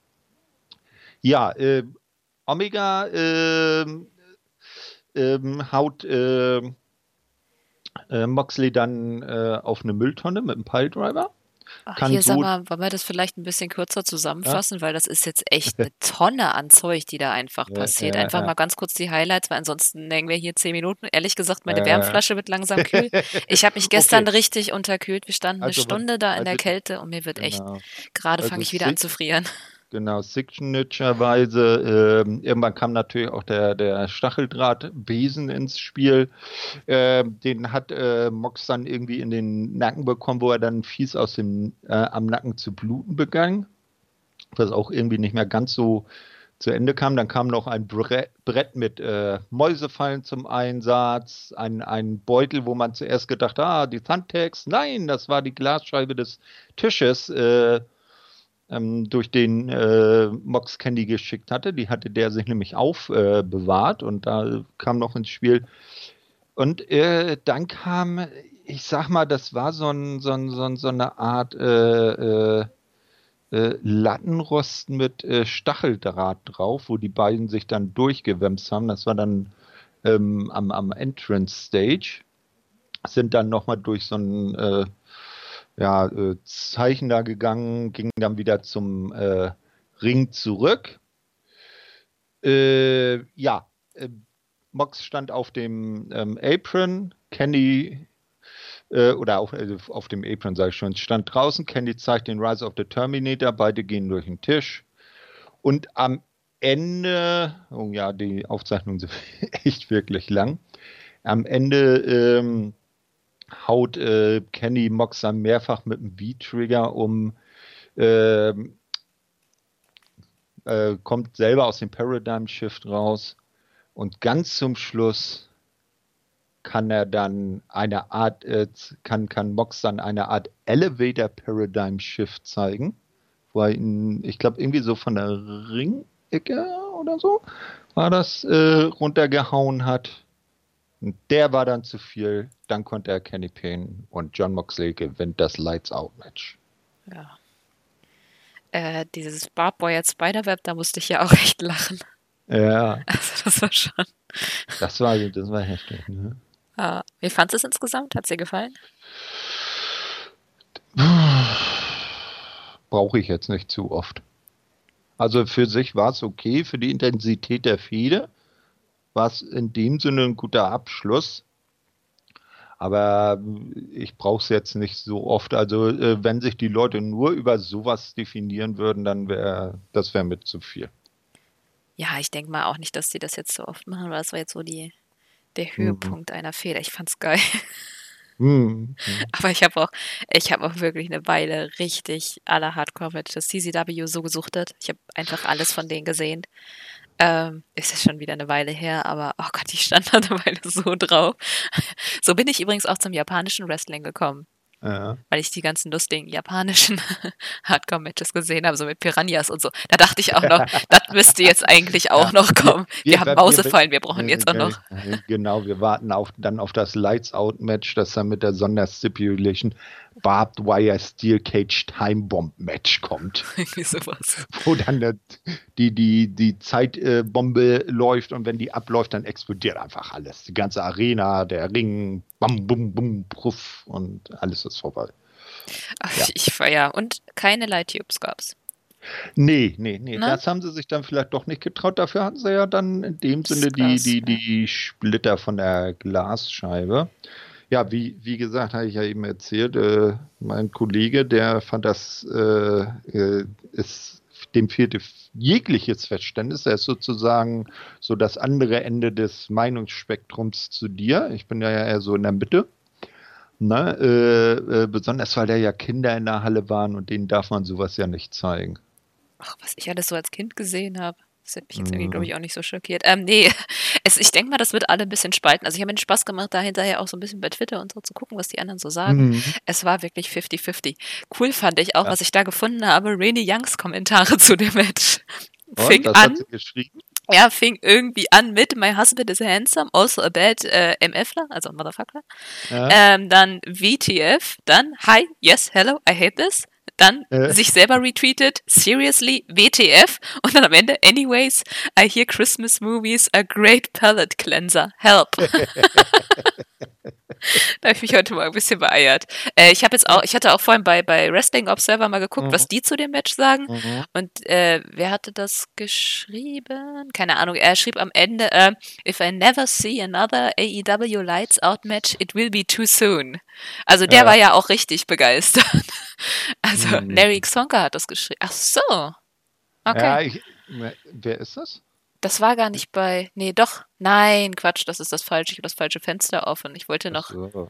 Ja, äh, Omega äh, äh, haut äh, Moxley dann äh, auf eine Mülltonne mit einem Piledriver. Ach, hier, so sag mal, wollen wir das vielleicht ein bisschen kürzer zusammenfassen, ja? weil das ist jetzt echt eine Tonne an Zeug, die da einfach ja, passiert. Ja, einfach mal ganz kurz die Highlights, weil ansonsten hängen wir hier zehn Minuten. Ehrlich gesagt, meine Wärmflasche wird langsam kühl. Ich habe mich gestern okay. richtig unterkühlt. Wir standen also, eine Stunde da in also, der Kälte und mir wird echt, genau. gerade also fange ich wieder an zu frieren. Genau, Signature-weise. Ähm, irgendwann kam natürlich auch der, der Stacheldrahtbesen ins Spiel. Ähm, den hat äh, Mox dann irgendwie in den Nacken bekommen, wo er dann fies aus dem, äh, am Nacken zu bluten begann. Was auch irgendwie nicht mehr ganz so zu Ende kam. Dann kam noch ein Brett, Brett mit äh, Mäusefallen zum Einsatz, ein, ein Beutel, wo man zuerst gedacht hat, ah, die Thumbtacks. Nein, das war die Glasscheibe des Tisches. Äh, ähm, durch den äh, Mox Candy geschickt hatte. Die hatte der sich nämlich aufbewahrt äh, und da kam noch ins Spiel. Und äh, dann kam, ich sag mal, das war so, ein, so, ein, so, ein, so eine Art äh, äh, äh, Lattenrosten mit Stacheldraht drauf, wo die beiden sich dann durchgewämst haben. Das war dann ähm, am, am Entrance Stage. Sind dann nochmal durch so ein ja, äh, Zeichen da gegangen, ging dann wieder zum äh, Ring zurück. Äh, ja, äh, Mox stand auf dem ähm, Apron, Kenny äh, oder auf, äh, auf dem Apron, sage ich schon, stand draußen. Kenny zeigt den Rise of the Terminator, beide gehen durch den Tisch. Und am Ende, oh ja, die Aufzeichnungen sind echt wirklich lang. Am Ende ähm, haut äh, Kenny Moxer mehrfach mit dem V-Trigger um, äh, äh, kommt selber aus dem Paradigm Shift raus und ganz zum Schluss kann er dann eine Art, äh, kann, kann Mox dann eine Art Elevator Paradigm Shift zeigen, wo er ihn, ich glaube, irgendwie so von der Ringecke oder so war das äh, runtergehauen hat. Und der war dann zu viel. Dann konnte er Kenny Payne und John Moxley gewinnt das Lights Out Match. Ja. Äh, dieses Barbed Spiderweb, da musste ich ja auch echt lachen. Ja. Also das war schon. Das war, das war heftig, ne? Ah, wie fandest du es insgesamt? Hat es dir gefallen? Brauche ich jetzt nicht zu oft. Also für sich war es okay, für die Intensität der Fehde war es in dem Sinne ein guter Abschluss. Aber ich brauche es jetzt nicht so oft. Also äh, wenn sich die Leute nur über sowas definieren würden, dann wäre das wäre mit zu viel. Ja, ich denke mal auch nicht, dass sie das jetzt so oft machen, weil das war jetzt so die der mhm. Höhepunkt mhm. einer Fehler. Ich fand's geil. Mhm. Aber ich habe auch, ich habe auch wirklich eine Weile richtig alle Hardcore-Matches CCW so gesuchtet. Ich habe einfach alles von denen gesehen. Ähm, ist ja schon wieder eine Weile her, aber oh Gott, ich stand da eine Weile so drauf. So bin ich übrigens auch zum japanischen Wrestling gekommen. Ja. Weil ich die ganzen lustigen japanischen Hardcore-Matches gesehen habe, so mit Piranhas und so. Da dachte ich auch noch, das müsste jetzt eigentlich auch ja. noch kommen. Wir, wir haben Mausefallen, wir brauchen jetzt auch noch. Genau, wir warten auf, dann auf das Lights-Out-Match, das dann mit der Sonderstipulation Barbed Wire Steel Cage Time Bomb Match kommt. sowas. Wo dann der, die, die, die Zeitbombe äh, läuft und wenn die abläuft, dann explodiert einfach alles. Die ganze Arena, der Ring, bam, bum, bum, puff und alles ist vorbei. Ach, ja. ich feier. Und keine Light Tubes gab's. Nee, nee, nee. Na? Das haben sie sich dann vielleicht doch nicht getraut. Dafür hatten sie ja dann in dem Sinne die, die, die Splitter von der Glasscheibe. Ja, wie, wie gesagt, habe ich ja eben erzählt, äh, mein Kollege, der fand das, äh, äh, ist, dem fehlte jegliches Verständnis. Er ist sozusagen so das andere Ende des Meinungsspektrums zu dir. Ich bin ja eher so in der Mitte. Ne? Äh, äh, besonders weil da ja Kinder in der Halle waren und denen darf man sowas ja nicht zeigen. Ach, was ich alles so als Kind gesehen habe. Das hätte mich jetzt irgendwie, glaube mhm. ich, auch nicht so schockiert. Ähm, nee, es, ich denke mal, das wird alle ein bisschen spalten. Also ich habe mir den Spaß gemacht, da hinterher auch so ein bisschen bei Twitter und so zu gucken, was die anderen so sagen. Mhm. Es war wirklich 50-50. Cool fand ich auch, ja. was ich da gefunden habe, Rainy Youngs Kommentare zu dem Match. Fing und, an. Ja, fing irgendwie an mit My husband is handsome, also a bad äh, MFler, also Motherfucker. Ja. Ähm, dann VTF, dann Hi, yes, hello, I hate this dann äh. sich selber retweetet, seriously, WTF und dann am Ende, anyways, I hear Christmas movies a great palate cleanser, help. da habe ich mich heute mal ein bisschen beeiert. Äh, ich habe jetzt auch, ich hatte auch vorhin bei, bei Wrestling Observer mal geguckt, mhm. was die zu dem Match sagen. Mhm. Und äh, wer hatte das geschrieben? Keine Ahnung. Er schrieb am Ende, uh, if I never see another AEW Lights Out Match, it will be too soon. Also der ja. war ja auch richtig begeistert. Also mhm. Larry Xonka hat das geschrieben. Ach so. Okay. Ja, ich, wer ist das? Das war gar nicht bei. Nee, doch. Nein, Quatsch, das ist das falsche. Ich habe das falsche Fenster offen. Ich wollte noch. So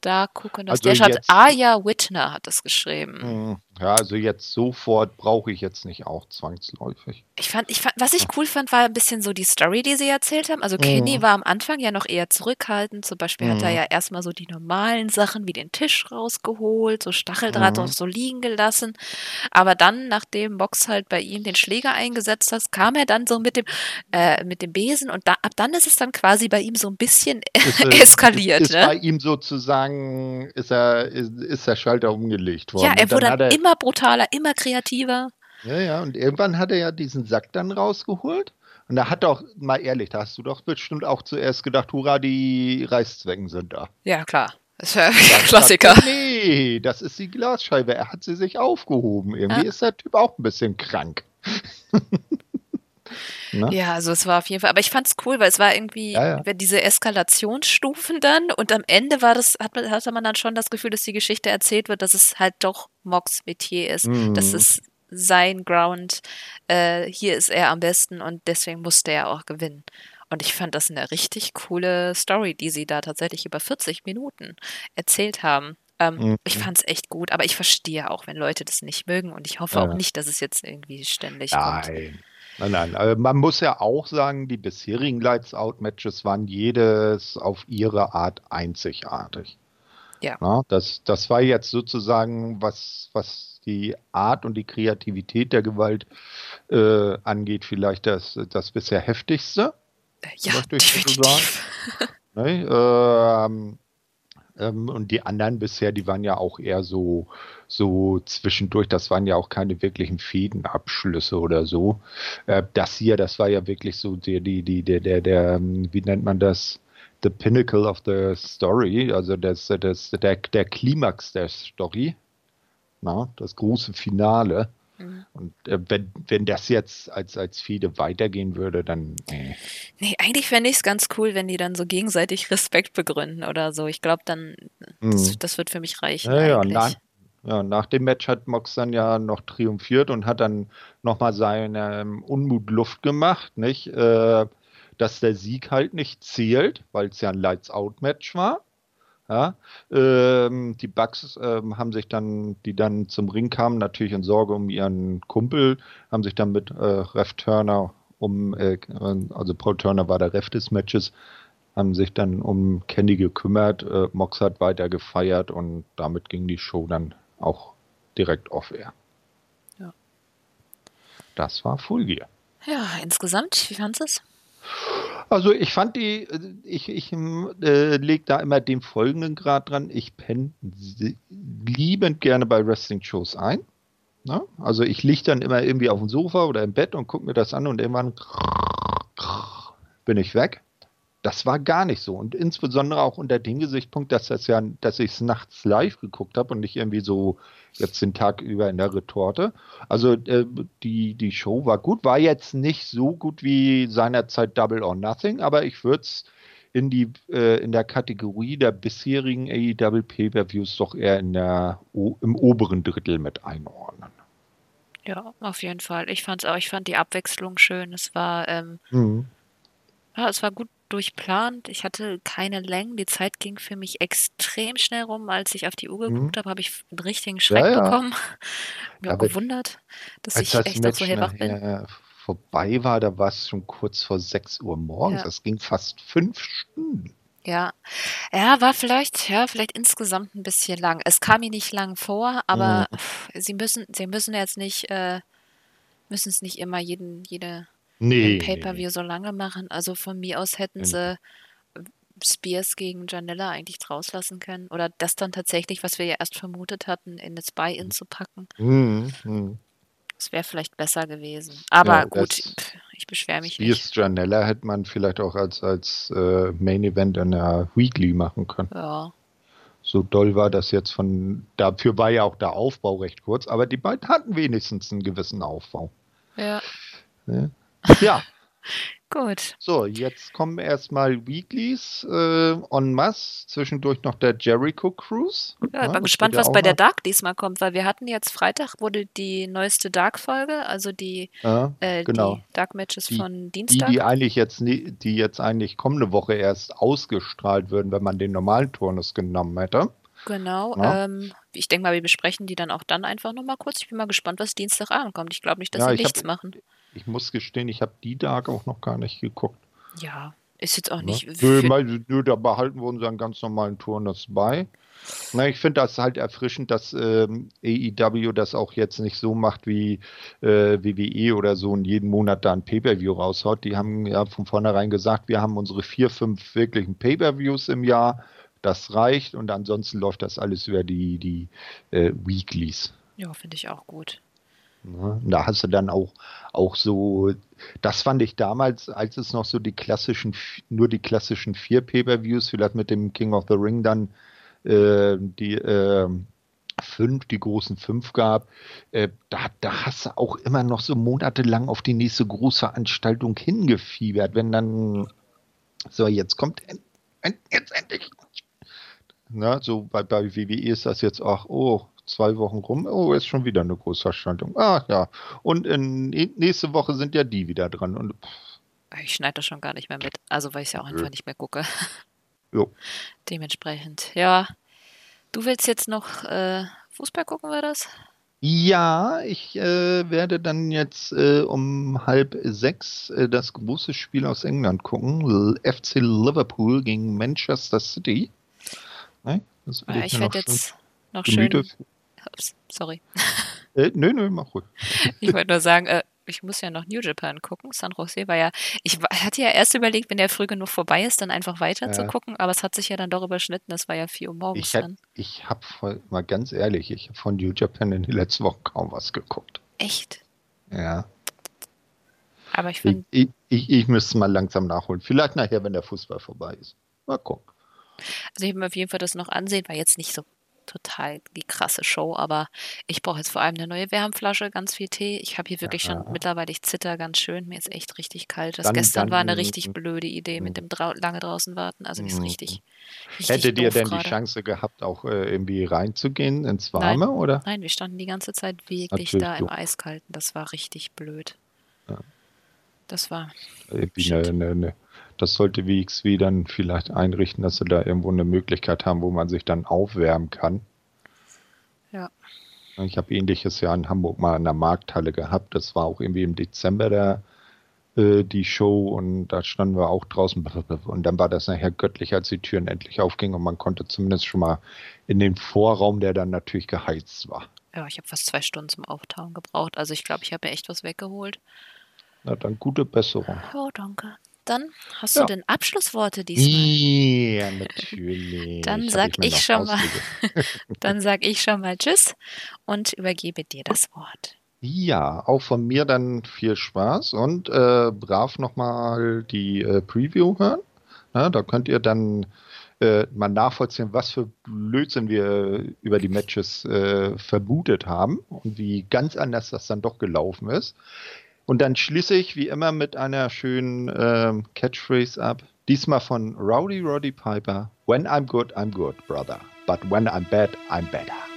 da gucken. Also der schreibt, Aya Whitner hat das geschrieben. Hm, ja, also jetzt sofort brauche ich jetzt nicht auch zwangsläufig. Ich fand, ich fand, was ich cool fand, war ein bisschen so die Story, die sie erzählt haben. Also Kenny mhm. war am Anfang ja noch eher zurückhaltend. Zum Beispiel mhm. hat er mhm. ja erstmal so die normalen Sachen wie den Tisch rausgeholt, so Stacheldraht mhm. auch so liegen gelassen. Aber dann, nachdem Box halt bei ihm den Schläger eingesetzt hat, kam er dann so mit dem, äh, mit dem Besen und da, ab dann ist es dann quasi bei ihm so ein bisschen ist, eskaliert. Ist, ist ne? bei ihm sozusagen ist, er, ist, ist der Schalter umgelegt worden. Ja, er wurde dann er, immer brutaler, immer kreativer. Ja, ja, und irgendwann hat er ja diesen Sack dann rausgeholt. Und da hat doch, mal ehrlich, da hast du doch bestimmt auch zuerst gedacht, hurra, die Reißzwecken sind da. Ja, klar. Das ist ja ein Klassiker. Hat, nee, das ist die Glasscheibe. Er hat sie sich aufgehoben. Irgendwie ja. ist der Typ auch ein bisschen krank. Ne? Ja, also es war auf jeden Fall, aber ich fand es cool, weil es war irgendwie ja, ja. diese Eskalationsstufen dann und am Ende war das, hat man, hatte man dann schon das Gefühl, dass die Geschichte erzählt wird, dass es halt doch Mox Metier ist, mhm. dass es sein Ground, äh, hier ist er am besten und deswegen musste er auch gewinnen. Und ich fand das eine richtig coole Story, die sie da tatsächlich über 40 Minuten erzählt haben. Ähm, mhm. Ich fand es echt gut, aber ich verstehe auch, wenn Leute das nicht mögen und ich hoffe ja. auch nicht, dass es jetzt irgendwie ständig nein. kommt. Nein, nein. Also man muss ja auch sagen, die bisherigen Lights Out Matches waren jedes auf ihre Art einzigartig. Ja. Na, das, das war jetzt sozusagen, was, was die Art und die Kreativität der Gewalt äh, angeht, vielleicht das, das bisher heftigste. Ja, definitiv. So ne? ähm, ähm, und die anderen bisher, die waren ja auch eher so, so zwischendurch. Das waren ja auch keine wirklichen Fädenabschlüsse oder so. Äh, das hier, das war ja wirklich so die, die, die, der, der, der, ähm, wie nennt man das? The Pinnacle of the Story, also das, das, der, der Klimax der Story. Na, das große Finale. Mhm. Und äh, wenn, wenn das jetzt als, als Fehde weitergehen würde, dann. Nee, nee eigentlich fände ich es ganz cool, wenn die dann so gegenseitig Respekt begründen oder so. Ich glaube, dann, mhm. das, das, wird für mich reichen. Ja, ja, na, ja, nach dem Match hat Mox dann ja noch triumphiert und hat dann nochmal seinen ähm, Unmut Luft gemacht, nicht? Äh, dass der Sieg halt nicht zählt, weil es ja ein Lights-Out-Match war. Ja, ähm, die Bugs ähm, haben sich dann, die dann zum Ring kamen, natürlich in Sorge um ihren Kumpel, haben sich dann mit äh, Ref Turner um, äh, also Paul Turner war der Ref des Matches, haben sich dann um Kenny gekümmert. Äh, Mox hat weiter gefeiert und damit ging die Show dann auch direkt off-air. Ja. Das war Full Gear. Ja, insgesamt, wie fandest du es? Also ich fand die, ich, ich äh, lege da immer den folgenden Grad dran. Ich penne liebend gerne bei Wrestling-Shows ein. Na? Ne? Also ich liege dann immer irgendwie auf dem Sofa oder im Bett und gucke mir das an und irgendwann bin ich weg. Das war gar nicht so. Und insbesondere auch unter dem Gesichtspunkt, dass das ja, dass ich es nachts live geguckt habe und nicht irgendwie so jetzt den Tag über in der Retorte. Also äh, die, die Show war gut, war jetzt nicht so gut wie seinerzeit Double or Nothing, aber ich würde es in die äh, in der Kategorie der bisherigen AEW Pay-per-Views doch eher in der im oberen Drittel mit einordnen. Ja, auf jeden Fall. Ich fand's auch, ich fand die Abwechslung schön. Es war ähm, mhm. Ja, es war gut durchplant. Ich hatte keine Längen. Die Zeit ging für mich extrem schnell rum. Als ich auf die Uhr geguckt mhm. habe, habe ich einen richtigen Schreck ja, ja. bekommen. Mir auch gewundert, dass ich das echt Match so hellwach bin. vorbei war, da war es schon kurz vor 6 Uhr morgens. Ja. Das ging fast fünf Stunden. Ja. Ja, war vielleicht, ja, vielleicht insgesamt ein bisschen lang. Es kam mir nicht lang vor, aber mhm. sie müssen, sie müssen jetzt nicht, äh, müssen es nicht immer jeden, jede Nee, Pay-per-View nee. so lange machen. Also von mir aus hätten sie Spears gegen Janella eigentlich rauslassen können. Oder das dann tatsächlich, was wir ja erst vermutet hatten, in das Buy-In zu packen. Mhm, mhm. Das wäre vielleicht besser gewesen. Aber ja, gut, ich beschwere mich Spears nicht. Janella hätte man vielleicht auch als, als äh, Main Event in der Weekly machen können. Ja. So doll war das jetzt von, dafür war ja auch der Aufbau recht kurz, aber die beiden hatten wenigstens einen gewissen Aufbau. Ja. ja. Ja. Gut. So, jetzt kommen erstmal Weeklies äh, en masse. Zwischendurch noch der Jericho Cruise. Ja, ich bin gespannt, was bei der Dark diesmal kommt, weil wir hatten jetzt Freitag wurde die neueste Dark-Folge, also die, ja, äh, genau. die Dark-Matches von Dienstag. Die, die eigentlich jetzt die jetzt eigentlich kommende Woche erst ausgestrahlt würden, wenn man den normalen Turnus genommen hätte. Genau. Ja. Ähm, ich denke mal, wir besprechen die dann auch dann einfach nochmal kurz. Ich bin mal gespannt, was Dienstag ankommt. Ich glaube nicht, dass ja, sie nichts hab, machen ich muss gestehen, ich habe die Dark auch noch gar nicht geguckt. Ja, ist jetzt auch nicht. Ne? Nö, nö, da behalten wir unseren ganz normalen Turnus bei. Na, ich finde das halt erfrischend, dass ähm, AEW das auch jetzt nicht so macht wie äh, WWE oder so und jeden Monat da ein Pay-Per-View raushaut. Die haben ja von vornherein gesagt, wir haben unsere vier, fünf wirklichen Pay-Per-Views im Jahr. Das reicht und ansonsten läuft das alles über die, die äh, Weeklies. Ja, finde ich auch gut. Ne? Da hast du dann auch, auch so, das fand ich damals, als es noch so die klassischen, nur die klassischen vier Pay-Per-Views, vielleicht mit dem King of the Ring dann äh, die äh, fünf, die großen fünf gab, äh, da, da hast du auch immer noch so monatelang auf die nächste Großveranstaltung hingefiebert, wenn dann, so jetzt kommt jetzt endlich. Na, so bei, bei WWE ist das jetzt auch, oh, zwei Wochen rum. Oh, ist schon wieder eine Großveranstaltung. Ah, ja. Und in, nächste Woche sind ja die wieder dran. Und, ich schneide das schon gar nicht mehr mit. Also, weil ich es ja auch einfach nicht mehr gucke. Jo. Dementsprechend, ja. Du willst jetzt noch äh, Fußball gucken, war das? Ja, ich äh, werde dann jetzt äh, um halb sechs äh, das große Spiel aus England gucken. FC Liverpool gegen Manchester City. Ne? Das ja, ich werde jetzt noch schön. Sorry. Äh, nö, nö, mach ruhig. Ich wollte nur sagen, äh, ich muss ja noch New Japan gucken. San Jose war ja, ich hatte ja erst überlegt, wenn der früh genug vorbei ist, dann einfach weiter ja. zu gucken, aber es hat sich ja dann doch überschnitten. Es war ja 4 Uhr morgens ich dann. ich habe mal ganz ehrlich, ich habe von New Japan in den letzten Wochen kaum was geguckt. Echt? Ja. Aber ich finde. Ich, ich, ich müsste mal langsam nachholen. Vielleicht nachher, wenn der Fußball vorbei ist. Mal gucken. Also ich habe mir auf jeden Fall das noch ansehen, war jetzt nicht so total die krasse Show, aber ich brauche jetzt vor allem eine neue Wärmflasche, ganz viel Tee. Ich habe hier wirklich ja. schon mittlerweile, ich zitter ganz schön, mir ist echt richtig kalt. Das dann, gestern dann, war eine richtig blöde Idee mit dem drau lange draußen warten, also ist richtig, richtig Hättet ihr denn grade. die Chance gehabt, auch äh, irgendwie reinzugehen ins Warme, Nein. oder? Nein, wir standen die ganze Zeit wirklich Natürlich da im Eiskalten, das war richtig blöd. Ja. Das war. Irgendwie eine, eine, eine das sollte WXW dann vielleicht einrichten, dass sie da irgendwo eine Möglichkeit haben, wo man sich dann aufwärmen kann. Ja. Ich habe ähnliches ja in Hamburg mal in der Markthalle gehabt. Das war auch irgendwie im Dezember der, äh, die Show und da standen wir auch draußen. Und dann war das nachher göttlich, als die Türen endlich aufgingen und man konnte zumindest schon mal in den Vorraum, der dann natürlich geheizt war. Ja, ich habe fast zwei Stunden zum Auftauen gebraucht. Also ich glaube, ich habe mir echt was weggeholt. Na dann gute Besserung. Oh, danke. Dann hast ja. du denn Abschlussworte diesmal? Ja, natürlich. Dann sag ich, ich schon mal, dann sag ich schon mal Tschüss und übergebe dir das Wort. Ja, auch von mir dann viel Spaß und äh, brav nochmal die äh, Preview hören. Ja, da könnt ihr dann äh, mal nachvollziehen, was für Blödsinn wir über die Matches äh, vermutet haben und wie ganz anders das dann doch gelaufen ist. Und dann schließe ich wie immer mit einer schönen ähm, Catchphrase ab. Diesmal von Rowdy Roddy Piper. When I'm good, I'm good, brother. But when I'm bad, I'm better.